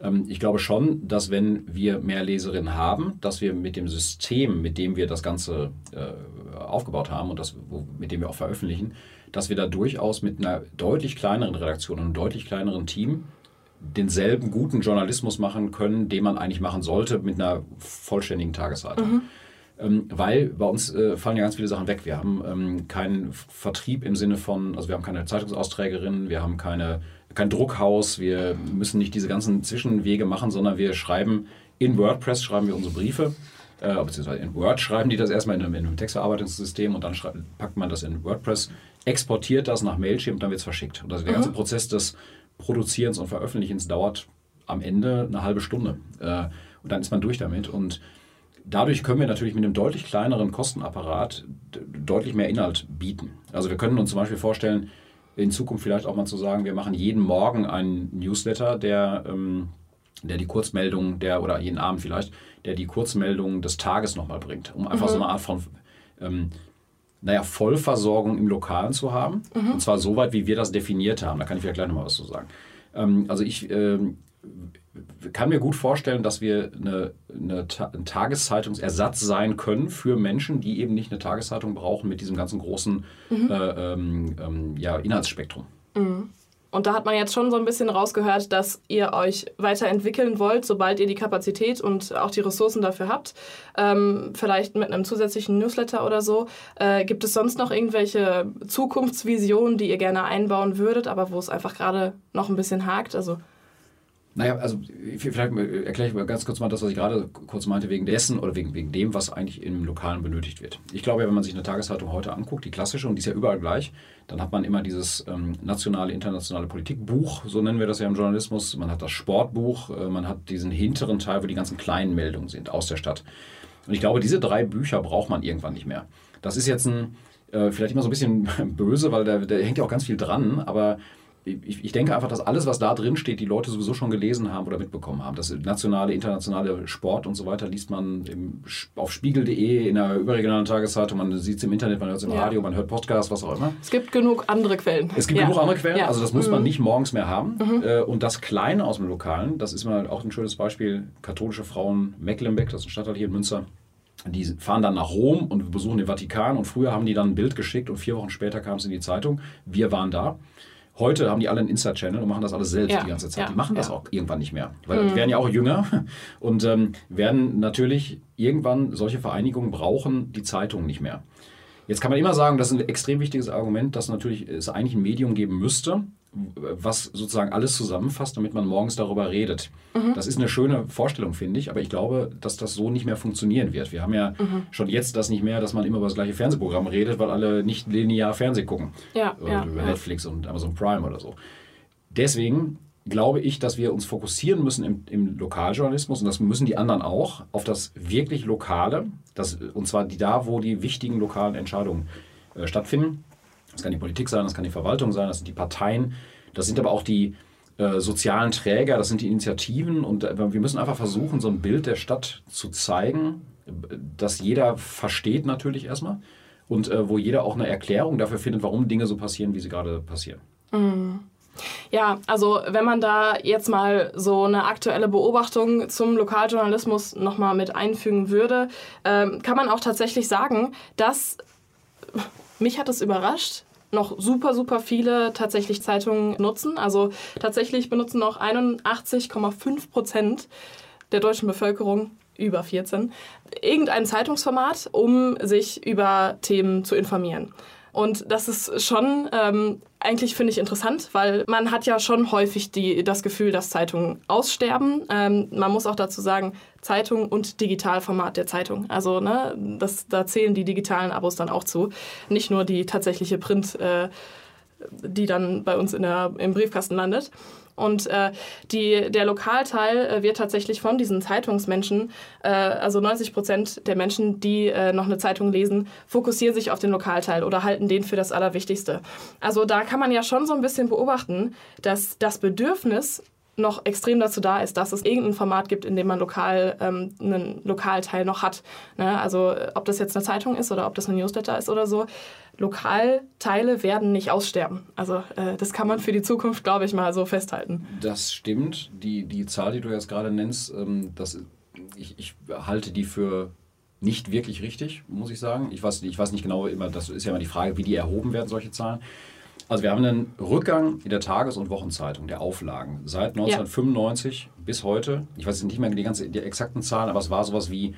Ähm, ich glaube schon, dass wenn wir mehr Leserinnen haben, dass wir mit dem System, mit dem wir das Ganze äh, aufgebaut haben und das, wo, mit dem wir auch veröffentlichen, dass wir da durchaus mit einer deutlich kleineren Redaktion und einem deutlich kleineren Team denselben guten Journalismus machen können, den man eigentlich machen sollte mit einer vollständigen Tageszeitung. Mhm. Ähm, weil bei uns äh, fallen ja ganz viele Sachen weg. Wir haben ähm, keinen Vertrieb im Sinne von, also wir haben keine Zeitungsausträgerin, wir haben keine, kein Druckhaus, wir müssen nicht diese ganzen Zwischenwege machen, sondern wir schreiben in WordPress schreiben wir unsere Briefe, äh, beziehungsweise in Word schreiben die das erstmal in einem, in einem Textverarbeitungssystem und dann packt man das in WordPress, exportiert das nach Mailchimp und dann wird es verschickt. Und also der mhm. ganze Prozess des Produzierens und Veröffentlichens dauert am Ende eine halbe Stunde. Äh, und dann ist man durch damit. Und dadurch können wir natürlich mit einem deutlich kleineren Kostenapparat deutlich mehr Inhalt bieten. Also wir können uns zum Beispiel vorstellen, in Zukunft vielleicht auch mal zu sagen, wir machen jeden Morgen einen Newsletter, der, ähm, der die Kurzmeldung, der, oder jeden Abend vielleicht, der die Kurzmeldung des Tages nochmal bringt, um einfach mhm. so eine Art von ähm, naja, Vollversorgung im Lokalen zu haben. Mhm. Und zwar so weit, wie wir das definiert haben. Da kann ich vielleicht gleich nochmal was zu sagen. Ähm, also ich ähm, kann mir gut vorstellen, dass wir eine, eine, ein Tageszeitungsersatz sein können für Menschen, die eben nicht eine Tageszeitung brauchen mit diesem ganzen großen mhm. äh, ähm, ähm ja, Inhaltsspektrum. Mhm. Und da hat man jetzt schon so ein bisschen rausgehört, dass ihr euch weiterentwickeln wollt, sobald ihr die Kapazität und auch die Ressourcen dafür habt. Ähm, vielleicht mit einem zusätzlichen Newsletter oder so. Äh, gibt es sonst noch irgendwelche Zukunftsvisionen, die ihr gerne einbauen würdet, aber wo es einfach gerade noch ein bisschen hakt? Also naja, also vielleicht erkläre ich mal ganz kurz mal das, was ich gerade kurz meinte, wegen dessen oder wegen, wegen dem, was eigentlich im Lokalen benötigt wird. Ich glaube, wenn man sich eine Tageszeitung heute anguckt, die klassische, und die ist ja überall gleich, dann hat man immer dieses ähm, nationale, internationale Politikbuch, so nennen wir das ja im Journalismus. Man hat das Sportbuch, äh, man hat diesen hinteren Teil, wo die ganzen kleinen Meldungen sind aus der Stadt. Und ich glaube, diese drei Bücher braucht man irgendwann nicht mehr. Das ist jetzt ein, äh, vielleicht immer so ein bisschen <laughs> böse, weil da, da hängt ja auch ganz viel dran, aber ich, ich, denke einfach, dass alles, was da drin steht, die Leute sowieso schon gelesen haben oder mitbekommen haben. Das nationale, internationale Sport und so weiter liest man im, auf spiegel.de, in der überregionalen Tageszeitung, man sieht es im Internet, man hört es im ja. Radio, man hört Podcasts, was auch immer. Es gibt genug andere Quellen. Es gibt ja. genug andere Quellen, ja. also das muss man mhm. nicht morgens mehr haben. Mhm. Äh, und das Kleine aus dem Lokalen, das ist mal auch ein schönes Beispiel, katholische Frauen Mecklenbeck, das ist ein Stadtteil hier in Münster, die fahren dann nach Rom und besuchen den Vatikan und früher haben die dann ein Bild geschickt und vier Wochen später kam es in die Zeitung. Wir waren da. Heute haben die alle einen Insta-Channel und machen das alles selbst ja. die ganze Zeit. Ja. Die machen das ja. auch irgendwann nicht mehr. Weil mhm. die werden ja auch jünger <laughs> und ähm, werden natürlich irgendwann solche Vereinigungen brauchen die Zeitungen nicht mehr. Jetzt kann man immer sagen, das ist ein extrem wichtiges Argument, dass natürlich es eigentlich ein Medium geben müsste, was sozusagen alles zusammenfasst, damit man morgens darüber redet. Mhm. Das ist eine schöne Vorstellung, finde ich, aber ich glaube, dass das so nicht mehr funktionieren wird. Wir haben ja mhm. schon jetzt das nicht mehr, dass man immer über das gleiche Fernsehprogramm redet, weil alle nicht linear Fernsehen gucken. Ja, ja, über ja. Netflix und Amazon Prime oder so. Deswegen glaube ich, dass wir uns fokussieren müssen im, im, Lokaljournalismus und das müssen die anderen auch, auf das wirklich Lokale, das, und zwar die, da, wo die wichtigen lokalen Entscheidungen äh, stattfinden. Das kann die Politik sein, das kann die Verwaltung sein, das sind die Parteien, das sind aber auch die äh, sozialen Träger, das sind die Initiativen und äh, wir müssen einfach versuchen, so ein Bild der Stadt zu zeigen, das jeder versteht natürlich erstmal und äh, wo jeder auch eine Erklärung dafür findet, warum Dinge so passieren, wie sie gerade passieren. Mhm. Ja, also wenn man da jetzt mal so eine aktuelle Beobachtung zum Lokaljournalismus nochmal mit einfügen würde, ähm, kann man auch tatsächlich sagen, dass mich hat es überrascht, noch super, super viele tatsächlich Zeitungen nutzen. Also tatsächlich benutzen noch 81,5 Prozent der deutschen Bevölkerung über 14 irgendein Zeitungsformat, um sich über Themen zu informieren. Und das ist schon ähm, eigentlich finde ich interessant, weil man hat ja schon häufig die, das Gefühl, dass Zeitungen aussterben. Ähm, man muss auch dazu sagen, Zeitung und Digitalformat der Zeitung. Also ne, das, da zählen die digitalen Abos dann auch zu. Nicht nur die tatsächliche Print, äh, die dann bei uns in der, im Briefkasten landet. Und äh, die, der Lokalteil äh, wird tatsächlich von diesen Zeitungsmenschen, äh, also 90 Prozent der Menschen, die äh, noch eine Zeitung lesen, fokussieren sich auf den Lokalteil oder halten den für das Allerwichtigste. Also da kann man ja schon so ein bisschen beobachten, dass das Bedürfnis noch extrem dazu da ist, dass es irgendein Format gibt, in dem man lokal ähm, einen Lokalteil noch hat. Ne? Also ob das jetzt eine Zeitung ist oder ob das ein Newsletter ist oder so. Lokalteile werden nicht aussterben. Also äh, das kann man für die Zukunft, glaube ich, mal so festhalten. Das stimmt. Die, die Zahl, die du jetzt gerade nennst, ähm, das, ich, ich halte die für nicht wirklich richtig, muss ich sagen. Ich weiß, ich weiß nicht genau immer, das ist ja immer die Frage, wie die erhoben werden, solche Zahlen. Also wir haben einen Rückgang in der Tages- und Wochenzeitung der Auflagen seit 1995 ja. bis heute. Ich weiß nicht mehr die, ganze, die exakten Zahlen, aber es war sowas wie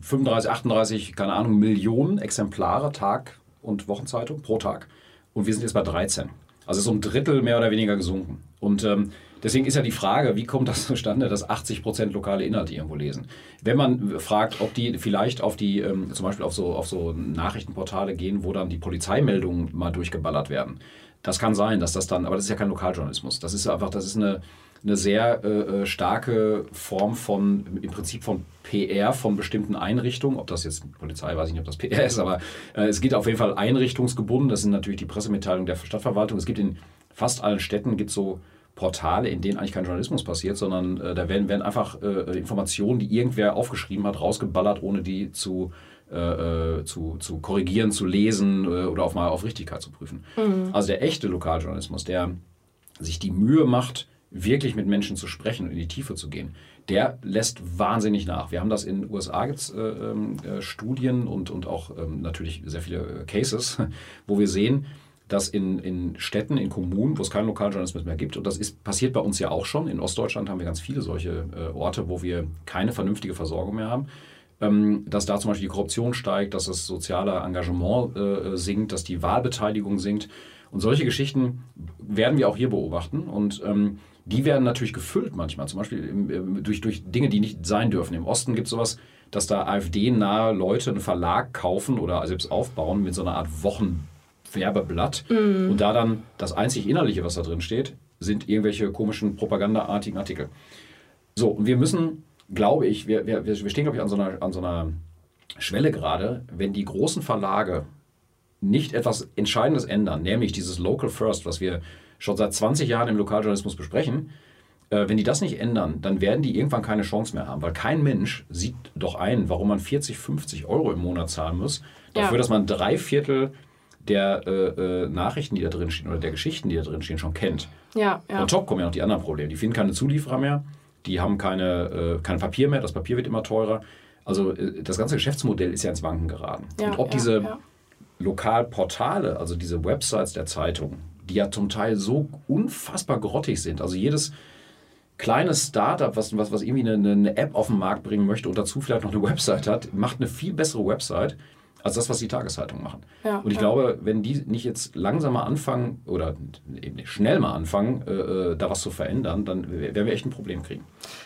35, 38, keine Ahnung, Millionen Exemplare Tag- und Wochenzeitung pro Tag. Und wir sind jetzt bei 13. Also es ist um ein Drittel mehr oder weniger gesunken. Und ähm, deswegen ist ja die Frage, wie kommt das zustande, dass 80 Prozent lokale Inhalte irgendwo lesen? Wenn man fragt, ob die vielleicht auf die, ähm, zum Beispiel auf so, auf so Nachrichtenportale gehen, wo dann die Polizeimeldungen mal durchgeballert werden, das kann sein, dass das dann, aber das ist ja kein Lokaljournalismus. Das ist einfach, das ist eine, eine sehr äh, äh starke Form von, im Prinzip von PR von bestimmten Einrichtungen. Ob das jetzt Polizei, weiß ich nicht, ob das PR ist, aber äh, es geht auf jeden Fall einrichtungsgebunden. Das sind natürlich die Pressemitteilungen der Stadtverwaltung. Es gibt in fast allen Städten gibt so Portale, in denen eigentlich kein Journalismus passiert, sondern äh, da werden, werden einfach äh, Informationen, die irgendwer aufgeschrieben hat, rausgeballert, ohne die zu äh, äh, zu, zu korrigieren, zu lesen äh, oder auch mal auf Richtigkeit zu prüfen. Mhm. Also der echte Lokaljournalismus, der sich die Mühe macht, wirklich mit Menschen zu sprechen und in die Tiefe zu gehen, der lässt wahnsinnig nach. Wir haben das in den USA, gibt es äh, ähm, äh, Studien und, und auch ähm, natürlich sehr viele Cases, <laughs> wo wir sehen, dass in, in Städten, in Kommunen, wo es keinen Lokaljournalismus mehr gibt, und das ist, passiert bei uns ja auch schon, in Ostdeutschland haben wir ganz viele solche äh, Orte, wo wir keine vernünftige Versorgung mehr haben, ähm, dass da zum Beispiel die Korruption steigt, dass das soziale Engagement äh, sinkt, dass die Wahlbeteiligung sinkt. Und solche Geschichten werden wir auch hier beobachten. Und ähm, die werden natürlich gefüllt manchmal, zum Beispiel durch, durch Dinge, die nicht sein dürfen. Im Osten gibt es sowas, dass da AfD-nahe Leute einen Verlag kaufen oder selbst aufbauen mit so einer Art Wochenwerbeblatt. Mm. Und da dann das einzig Innerliche, was da drin steht, sind irgendwelche komischen propagandaartigen Artikel. So, und wir müssen glaube ich, wir, wir, wir stehen, glaube ich, an so, einer, an so einer Schwelle gerade, wenn die großen Verlage nicht etwas Entscheidendes ändern, nämlich dieses Local First, was wir schon seit 20 Jahren im Lokaljournalismus besprechen, äh, wenn die das nicht ändern, dann werden die irgendwann keine Chance mehr haben. Weil kein Mensch sieht doch ein, warum man 40, 50 Euro im Monat zahlen muss, dafür, ja. dass man drei Viertel der äh, äh, Nachrichten, die da drin stehen oder der Geschichten, die da drin stehen, schon kennt. Ja, ja. Und top kommen ja noch die anderen Probleme. Die finden keine Zulieferer mehr, die haben keine, äh, kein Papier mehr, das Papier wird immer teurer. Also äh, das ganze Geschäftsmodell ist ja ins Wanken geraten. Ja, Und ob ja, diese ja. Lokalportale, also diese Websites der Zeitung, die ja zum Teil so unfassbar grottig sind. Also jedes kleines Startup, was, was, was irgendwie eine, eine App auf den Markt bringen möchte und dazu vielleicht noch eine Website hat, macht eine viel bessere Website als das, was die Tageszeitungen machen. Ja, und ich ja. glaube, wenn die nicht jetzt langsam mal anfangen oder eben nicht schnell mal anfangen, äh, äh da was zu verändern, dann werden wir echt ein Problem kriegen.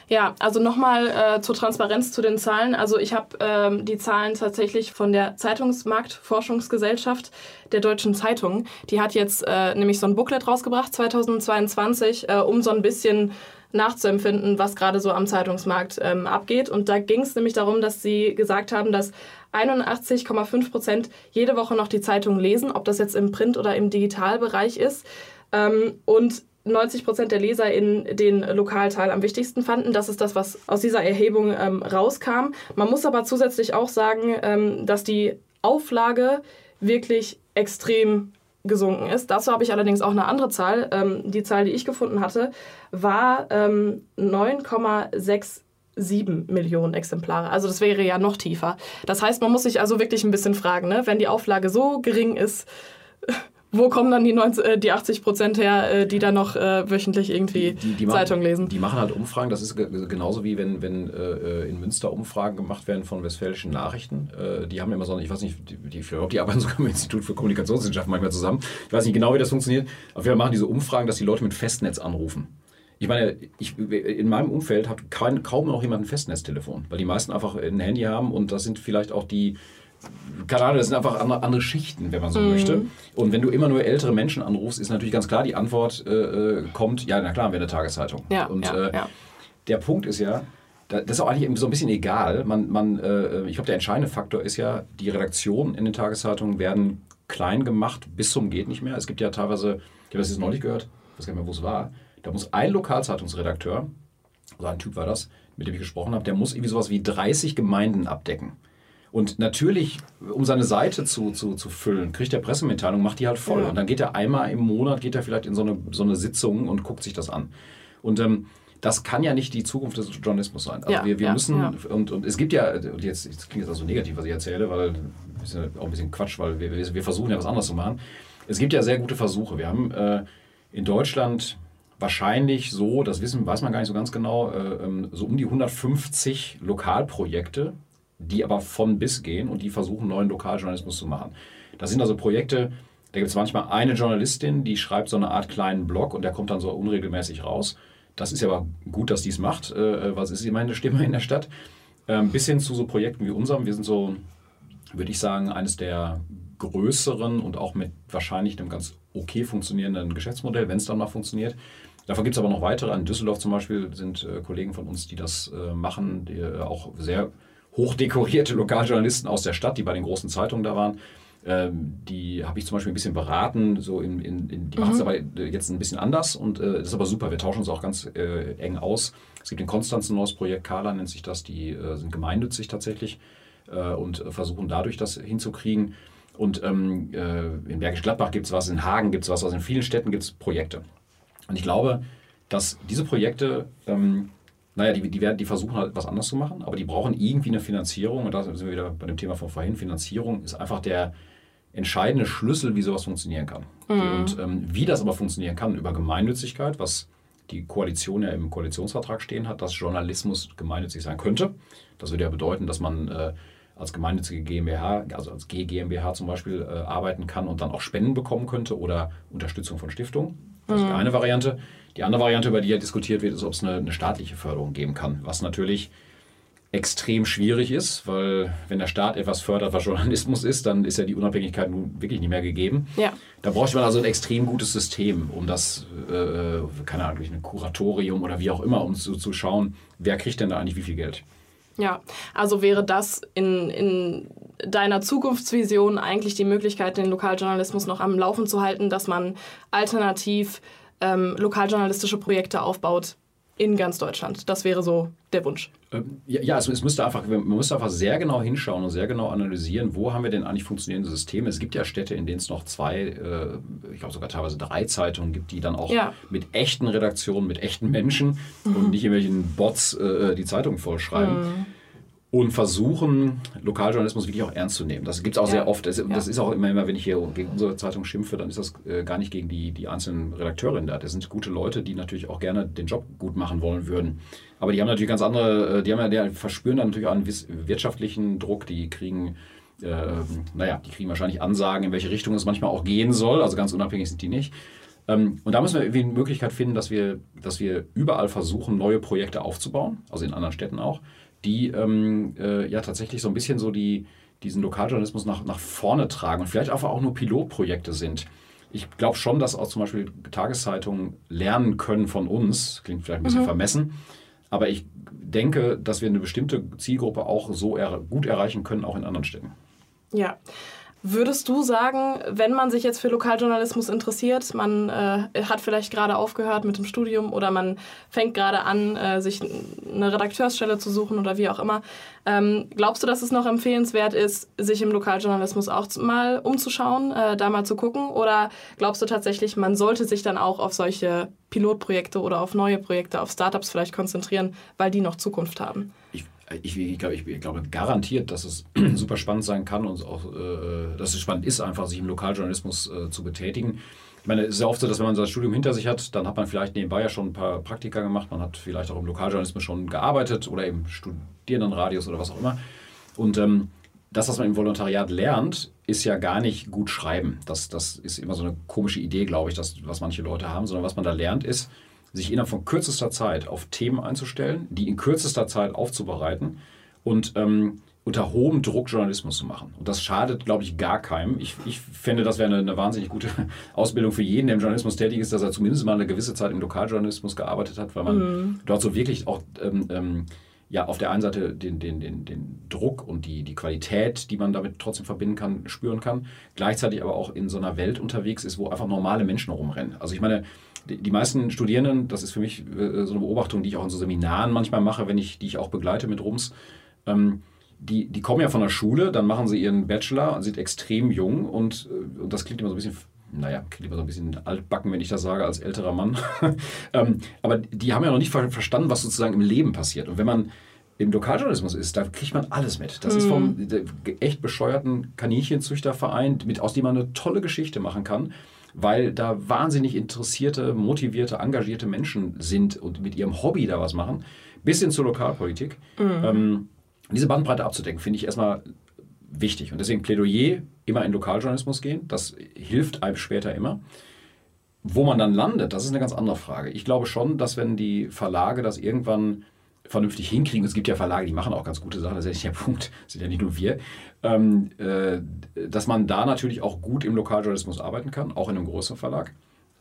Ja, also nochmal äh, zur Transparenz zu den Zahlen. Also ich habe ähm, die Zahlen tatsächlich von der Zeitungsmarktforschungsgesellschaft der Deutschen Zeitung. Die hat jetzt äh, nämlich so ein Booklet rausgebracht 2022, äh, um so ein bisschen nachzuempfinden, was gerade so am Zeitungsmarkt ähm, abgeht. Und da ging es nämlich darum, dass sie gesagt haben, dass 81,5 Prozent jede Woche noch die Zeitung lesen, ob das jetzt im Print- oder im Digitalbereich ist. Ähm, und 90 Prozent der Leser in den Lokalteil am wichtigsten fanden. Das ist das, was aus dieser Erhebung ähm, rauskam. Man muss aber zusätzlich auch sagen, ähm, dass die Auflage wirklich extrem gesunken ist. Dazu habe ich allerdings auch eine andere Zahl. Ähm, die Zahl, die ich gefunden hatte, war ähm, 9,6 sieben Millionen Exemplare. Also das wäre ja noch tiefer. Das heißt, man muss sich also wirklich ein bisschen fragen, ne? wenn die Auflage so gering ist, wo kommen dann die, 90, äh, die 80 Prozent her, äh, die da noch äh, wöchentlich irgendwie die, die, Zeitung machen, lesen? Die machen halt Umfragen. Das ist genauso wie wenn, wenn äh, in Münster Umfragen gemacht werden von westfälischen Nachrichten. Äh, die haben immer so, ich weiß nicht, die, die, die arbeiten <laughs> sogar im Institut für Kommunikationswissenschaft manchmal zusammen. Ich weiß nicht genau, wie das funktioniert. Auf jeden Fall machen diese Umfragen, dass die Leute mit Festnetz anrufen. Ich meine, ich, in meinem Umfeld hat kein, kaum noch jemand ein Festnetztelefon, weil die meisten einfach ein Handy haben und das sind vielleicht auch die, keine Ahnung, das sind einfach andere, andere Schichten, wenn man so mhm. möchte. Und wenn du immer nur ältere Menschen anrufst, ist natürlich ganz klar, die Antwort äh, äh kommt, ja, na klar, haben wir eine Tageszeitung. Ja, und ja, äh, ja. der Punkt ist ja, das ist auch eigentlich so ein bisschen egal. Man, man, äh, ich glaube, der entscheidende Faktor ist ja, die Redaktionen in den Tageszeitungen werden klein gemacht bis zum geht nicht mehr. Es gibt ja teilweise, ich habe das jetzt neulich gehört, ich weiß gar nicht mehr, wo es war, da muss ein Lokalzeitungsredakteur, so ein Typ war das, mit dem ich gesprochen habe, der muss irgendwie sowas wie 30 Gemeinden abdecken. Und natürlich, um seine Seite zu, zu, zu füllen, kriegt er Pressemitteilung, macht die halt voll. Ja. Und dann geht er einmal im Monat, geht er vielleicht in so eine, so eine Sitzung und guckt sich das an. Und ähm, das kann ja nicht die Zukunft des Journalismus sein. Also ja, wir, wir ja, müssen, ja. Und, und es gibt ja, und jetzt, jetzt klingt das also negativ, was ich erzähle, weil das ist ja auch ein bisschen Quatsch, weil wir, wir versuchen ja was anderes zu machen. Es gibt ja sehr gute Versuche. Wir haben äh, in Deutschland wahrscheinlich so, das wissen, weiß man gar nicht so ganz genau, äh, ähm, so um die 150 Lokalprojekte, die aber von bis gehen und die versuchen, neuen Lokaljournalismus zu machen. Das sind also Projekte, da gibt es manchmal eine Journalistin, die schreibt so eine Art kleinen Blog und der kommt dann so unregelmäßig raus. Das ist ja aber gut, dass die es macht. Äh, was ist immerhin eine Stimme in der Stadt? Ähm, bis hin zu so Projekten wie unserem. Wir sind so, würde ich sagen, eines der größeren und auch mit wahrscheinlich einem ganz okay funktionierenden Geschäftsmodell, wenn es dann mal funktioniert. Davon gibt es aber noch weitere. In Düsseldorf zum Beispiel sind äh, Kollegen von uns, die das äh, machen, die, äh, auch sehr hochdekorierte Lokaljournalisten aus der Stadt, die bei den großen Zeitungen da waren. Ähm, die habe ich zum Beispiel ein bisschen beraten. So in, in, in die mhm. machen es aber jetzt ein bisschen anders und äh, das ist aber super. Wir tauschen uns auch ganz äh, eng aus. Es gibt in Konstanz ein neues Projekt, Kala nennt sich das, die äh, sind gemeinnützig tatsächlich und versuchen dadurch das hinzukriegen. Und ähm, in Bergisch Gladbach gibt es was, in Hagen gibt es was, also in vielen Städten gibt es Projekte. Und ich glaube, dass diese Projekte, ähm, naja, die, die, werden, die versuchen halt was anders zu machen, aber die brauchen irgendwie eine Finanzierung. Und da sind wir wieder bei dem Thema von vorhin. Finanzierung ist einfach der entscheidende Schlüssel, wie sowas funktionieren kann. Mhm. Und ähm, wie das aber funktionieren kann, über Gemeinnützigkeit, was die Koalition ja im Koalitionsvertrag stehen hat, dass Journalismus gemeinnützig sein könnte. Das würde ja bedeuten, dass man äh, als gemeinnützige GmbH, also als GmbH zum Beispiel, äh, arbeiten kann und dann auch Spenden bekommen könnte oder Unterstützung von Stiftungen. Das ist die eine Variante. Die andere Variante, über die ja diskutiert wird, ist, ob es eine, eine staatliche Förderung geben kann. Was natürlich extrem schwierig ist, weil wenn der Staat etwas fördert, was Journalismus ist, dann ist ja die Unabhängigkeit nun wirklich nicht mehr gegeben. Ja. Da bräuchte man also ein extrem gutes System, um das, äh, keine Ahnung, durch ein Kuratorium oder wie auch immer, um zu, zu schauen, wer kriegt denn da eigentlich wie viel Geld. Ja, also wäre das in, in deiner Zukunftsvision eigentlich die Möglichkeit, den Lokaljournalismus noch am Laufen zu halten, dass man alternativ ähm, lokaljournalistische Projekte aufbaut in ganz Deutschland. Das wäre so der Wunsch. Ähm, ja, also es müsste einfach, man muss einfach sehr genau hinschauen und sehr genau analysieren, wo haben wir denn eigentlich funktionierende Systeme. Es gibt ja Städte, in denen es noch zwei, äh, ich glaube sogar teilweise drei Zeitungen gibt, die dann auch ja. mit echten Redaktionen, mit echten Menschen mhm. und nicht irgendwelchen Bots äh, die Zeitung vollschreiben. Mhm und versuchen, Lokaljournalismus wirklich auch ernst zu nehmen. Das gibt es auch ja. sehr oft. Das, ja. das, ist auch immer, immer, wenn ich hier gegen unsere Zeitung schimpfe, dann ist das äh, gar nicht gegen die, die einzelnen Redakteurinnen da. Das sind gute Leute, die natürlich auch gerne den Job gut machen wollen würden. Aber die haben natürlich ganz andere, äh, die haben die verspüren dann natürlich auch einen wirtschaftlichen Druck, die kriegen. Äh, naja, die kriegen wahrscheinlich Ansagen, in welche Richtung es manchmal auch gehen soll. Also ganz unabhängig sind die nicht. Ähm, und da müssen wir irgendwie eine Möglichkeit finden, dass wir, dass wir überall versuchen, neue Projekte aufzubauen, also in anderen Städten auch, die ähm, äh, ja tatsächlich so ein bisschen so die, diesen Lokaljournalismus nach, nach vorne tragen und vielleicht einfach auch nur Pilotprojekte sind. Ich glaube schon, dass auch zum Beispiel Tageszeitungen lernen können von uns, klingt vielleicht ein bisschen mhm. vermessen, aber ich denke, dass wir eine bestimmte Zielgruppe auch so er gut erreichen können, auch in anderen Städten. Ja, Würdest du sagen, wenn man sich jetzt für Lokaljournalismus interessiert, man äh, hat vielleicht gerade aufgehört mit dem Studium oder man fängt gerade an, äh, sich eine Redakteursstelle zu suchen oder wie auch immer, ähm, glaubst du, dass es noch empfehlenswert ist, sich im Lokaljournalismus auch mal umzuschauen, äh, da mal zu gucken? Oder glaubst du tatsächlich, man sollte sich dann auch auf solche Pilotprojekte oder auf neue Projekte, auf Startups vielleicht konzentrieren, weil die noch Zukunft haben? Ich ich, ich, glaube, ich, glaube garantiert, dass es <clears throat> super spannend sein kann und auch, äh, dass es spannend ist, einfach sich im Lokaljournalismus äh, zu betätigen. Ich meine, es ist ja oft so, dass wenn man sein Studium hinter sich hat, dann hat man vielleicht nebenbei ja schon ein paar Praktika gemacht, man hat vielleicht auch im Lokaljournalismus schon gearbeitet oder im Studierendenradius oder was auch immer. Und ähm, das, was man im Volontariat lernt, ist ja gar nicht gut schreiben. Das, das ist immer so eine komische Idee, glaube ich, das, was manche Leute haben, sondern was man da lernt, ist, sich innerhalb von kürzester Zeit auf Themen einzustellen, die in kürzester Zeit aufzubereiten und ähm, unter hohem Druck Journalismus zu machen. Und das schadet, glaube ich, gar keinem. Ich, ich fände, das wäre eine, eine, wahnsinnig gute <laughs> Ausbildung für jeden, der im Journalismus tätig ist, dass er zumindest mal eine gewisse Zeit im Lokaljournalismus gearbeitet hat, weil man mhm. dort so wirklich auch ähm, ähm, ja, auf der einen Seite den, den, den, den Druck und die, die Qualität, die man damit trotzdem verbinden kann, spüren kann, gleichzeitig aber auch in so einer Welt unterwegs ist, wo einfach normale Menschen rumrennen. Also ich meine, die meisten Studierenden, das ist für mich äh, so eine Beobachtung, die ich auch in so Seminaren manchmal mache, wenn ich, die ich auch begleite mit Rums, ähm, die, die kommen ja von der Schule, dann machen sie ihren Bachelor, sind extrem jung und, äh, und das klingt immer so ein bisschen, naja, klingt immer so ein bisschen altbacken, wenn ich das sage, als älterer Mann. <laughs> ähm, aber die haben ja noch nicht verstanden, was sozusagen im Leben passiert. Und wenn man im Lokaljournalismus ist, da kriegt man alles mit. Das mhm. ist vom echt bescheuerten Kaninchenzüchterverein, mit, aus dem man eine tolle Geschichte machen kann weil da wahnsinnig interessierte, motivierte, engagierte Menschen sind und mit ihrem Hobby da was machen, bis hin zur Lokalpolitik. Mhm. Ähm, diese Bandbreite abzudecken, finde ich erstmal wichtig. Und deswegen Plädoyer immer in Lokaljournalismus gehen. Das hilft einem später immer. Wo man dann landet, das ist eine ganz andere Frage. Ich glaube schon, dass wenn die Verlage das irgendwann vernünftig hinkriegen. Es gibt ja Verlage, die machen auch ganz gute Sachen, das ist ja nicht der <laughs> Punkt, das sind ja nicht nur wir. Ähm, äh, dass man da natürlich auch gut im Lokaljournalismus arbeiten kann, auch in einem größeren Verlag.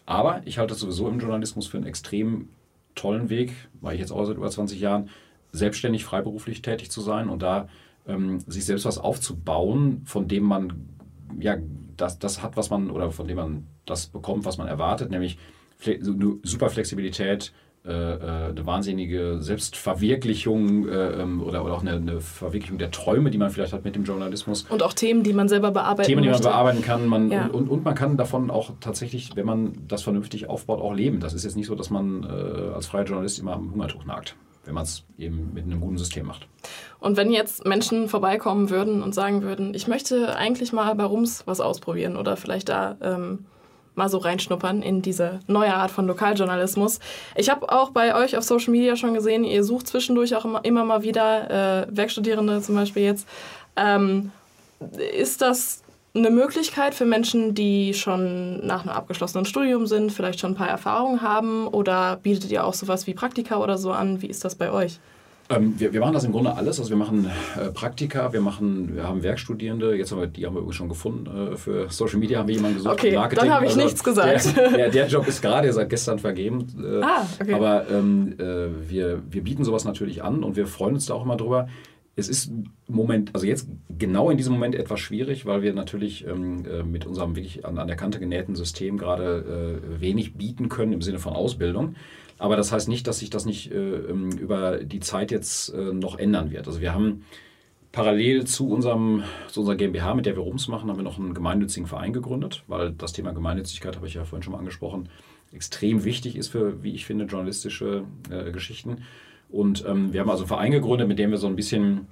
Aber ich halte es sowieso im Journalismus für einen extrem tollen Weg, weil ich jetzt auch seit über 20 Jahren selbstständig, freiberuflich tätig zu sein und da ähm, sich selbst was aufzubauen, von dem man ja das, das hat, was man, oder von dem man das bekommt, was man erwartet, nämlich super Flexibilität, äh, äh, eine wahnsinnige Selbstverwirklichung äh, ähm, oder, oder auch eine, eine, Verwirklichung der Träume, die man vielleicht hat mit dem Journalismus. Und auch Themen, die man selber bearbeiten Themen, die man bearbeiten kann. Man, ja. und, und, man kann davon auch tatsächlich, wenn man das vernünftig aufbaut, auch leben. Das ist jetzt nicht so, dass man äh, als freier Journalist immer am Hungertuch nagt wenn man es eben mit einem guten System macht. Und wenn jetzt Menschen vorbeikommen würden und sagen würden, ich möchte eigentlich mal bei Rums was ausprobieren oder vielleicht da ähm, mal so reinschnuppern in diese neue Art von Lokaljournalismus. Ich habe auch bei euch auf Social Media schon gesehen, ihr sucht zwischendurch auch immer, immer mal wieder äh, Werkstudierende zum Beispiel jetzt. Ähm, ist das eine Möglichkeit für Menschen, die schon nach einem abgeschlossenen Studium sind, vielleicht schon ein paar Erfahrungen haben oder bietet ihr auch sowas wie Praktika oder so an? Wie ist das bei euch? Ähm, wir, wir, machen das im Grunde alles. Also wir machen äh, Praktika, wir machen, wir haben Werkstudierende. Jetzt haben wir, die haben wir übrigens schon gefunden. Äh, für Social Media haben wir jemanden gesucht. Okay, Marketing. dann habe ich also nichts gesagt. Der, <laughs> der, der, Job ist gerade seit gestern vergeben. Äh, ah, okay. Aber ähm, äh, wir, wir bieten sowas natürlich an und wir freuen uns da auch immer drüber. Es ist im Moment, also jetzt genau in diesem Moment etwas schwierig, weil wir natürlich ähm, äh, mit unserem wirklich an, an, der Kante genähten System gerade äh, wenig bieten können im Sinne von Ausbildung. Aber das heißt nicht, dass sich das nicht äh, ähm, über die Zeit jetzt äh, noch ändern wird. Also wir haben parallel zu, unserem, zu unserer GmbH, mit der wir Rums machen, haben wir noch einen gemeinnützigen Verein gegründet, weil das Thema Gemeinnützigkeit, habe ich ja vorhin schon mal angesprochen, extrem wichtig ist für, wie ich finde, journalistische äh, Geschichten. Und ähm, wir haben also einen Verein gegründet, mit dem wir so ein bisschen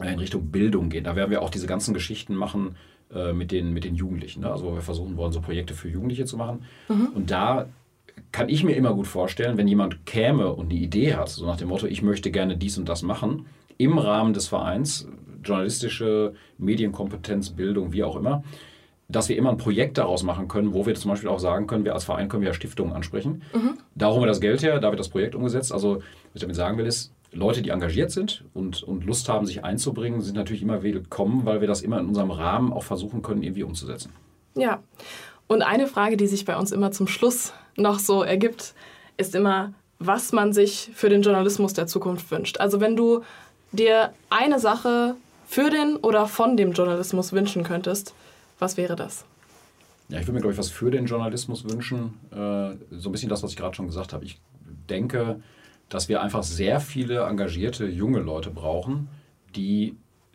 äh, in Richtung Bildung gehen. Da werden wir auch diese ganzen Geschichten machen äh, mit, den, mit den Jugendlichen. Ne? Also wir versuchen wollen, so Projekte für Jugendliche zu machen. Mhm. Und da kann ich mir immer gut vorstellen, wenn jemand käme und eine Idee hat, so nach dem Motto, ich möchte gerne dies und das machen, im Rahmen des Vereins, journalistische Medienkompetenz, Bildung, wie auch immer, dass wir immer ein Projekt daraus machen können, wo wir zum Beispiel auch sagen können, wir als Verein können wir ja Stiftungen ansprechen. Mhm. Da holen wir das Geld her, da wird das Projekt umgesetzt. Also, was ich damit sagen will, ist, Leute, die engagiert sind und, und Lust haben, sich einzubringen, sind natürlich immer willkommen, weil wir das immer in unserem Rahmen auch versuchen können, irgendwie umzusetzen. Ja. Und eine Frage, die sich bei uns immer zum Schluss noch so ergibt, ist immer, was man sich für den Journalismus der Zukunft wünscht. Also wenn du dir eine Sache für den oder von dem Journalismus wünschen könntest, was wäre das? Ja, ich würde mir, glaube ich, was für den Journalismus wünschen. Äh, so ein bisschen das, was ich gerade schon gesagt habe. Ich denke, dass wir einfach sehr viele engagierte junge Leute brauchen, die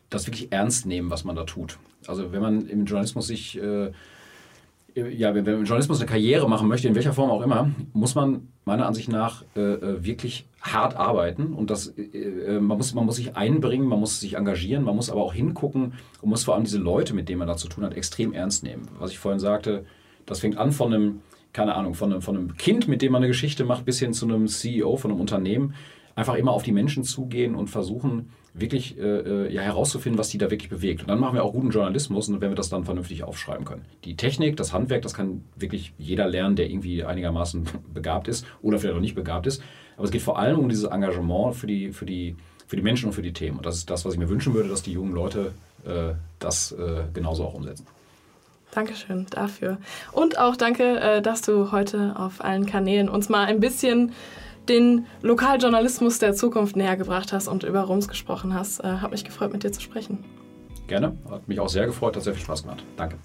das wirklich ernst nehmen, was man da tut. Also wenn man im Journalismus sich äh, ja, wenn man im Journalismus eine Karriere machen möchte, in welcher Form auch immer, muss man meiner Ansicht nach äh, äh wirklich hart arbeiten und das, äh, äh, man, muss, man muss sich einbringen, man muss sich engagieren, man muss aber auch hingucken und muss vor allem diese Leute, mit denen man da zu tun hat, extrem ernst nehmen. Was ich vorhin sagte, das fängt an von einem, keine Ahnung, von einem, von einem Kind, mit dem man eine Geschichte macht, bis hin zu einem CEO von einem Unternehmen. Einfach immer auf die Menschen zugehen und versuchen, wirklich äh, äh, ja, herauszufinden, was die da wirklich bewegt. Und dann machen wir auch guten Journalismus und wenn wir das dann vernünftig aufschreiben können. Die Technik, das Handwerk, das kann wirklich jeder lernen, der irgendwie einigermaßen <laughs> begabt ist oder vielleicht auch nicht begabt ist. Aber es geht vor allem um dieses Engagement für die, für die, für die Menschen und für die Themen. Und das ist das, was ich mir wünschen würde, dass die jungen Leute äh, das äh, genauso auch umsetzen. Dankeschön dafür. Und auch danke, äh, dass du heute auf allen Kanälen uns mal ein bisschen den Lokaljournalismus der Zukunft näher gebracht hast und über Rums gesprochen hast. Äh, hat mich gefreut, mit dir zu sprechen. Gerne, hat mich auch sehr gefreut, hat sehr viel Spaß gemacht. Danke.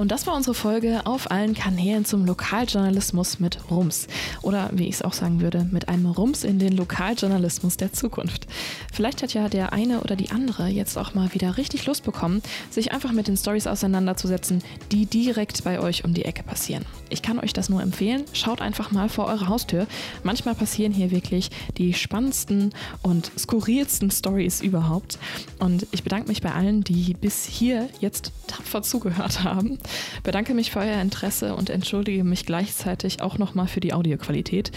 Und das war unsere Folge auf allen Kanälen zum Lokaljournalismus mit Rums. Oder wie ich es auch sagen würde, mit einem Rums in den Lokaljournalismus der Zukunft. Vielleicht hat ja der eine oder die andere jetzt auch mal wieder richtig Lust bekommen, sich einfach mit den Stories auseinanderzusetzen, die direkt bei euch um die Ecke passieren. Ich kann euch das nur empfehlen. Schaut einfach mal vor eure Haustür. Manchmal passieren hier wirklich die spannendsten und skurrilsten Stories überhaupt. Und ich bedanke mich bei allen, die bis hier jetzt tapfer zugehört haben. Bedanke mich für euer Interesse und entschuldige mich gleichzeitig auch nochmal für die Audioqualität.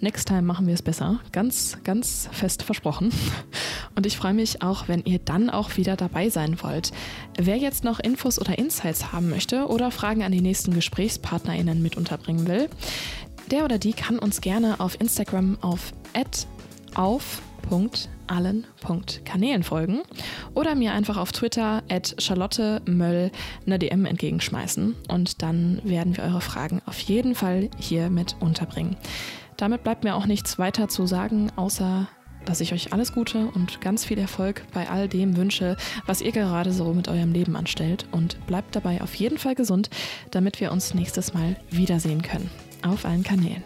Next time machen wir es besser. Ganz, ganz fest versprochen. Und ich freue mich auch, wenn ihr dann auch wieder dabei sein wollt. Wer jetzt noch Infos oder Insights haben möchte oder Fragen an die nächsten GesprächspartnerInnen mit unterbringen will, der oder die kann uns gerne auf Instagram auf auf allen.kanälen folgen oder mir einfach auf Twitter at Charlotte Möll eine DM entgegenschmeißen und dann werden wir eure Fragen auf jeden Fall hier mit unterbringen. Damit bleibt mir auch nichts weiter zu sagen, außer dass ich euch alles Gute und ganz viel Erfolg bei all dem wünsche, was ihr gerade so mit eurem Leben anstellt und bleibt dabei auf jeden Fall gesund, damit wir uns nächstes Mal wiedersehen können. Auf allen Kanälen.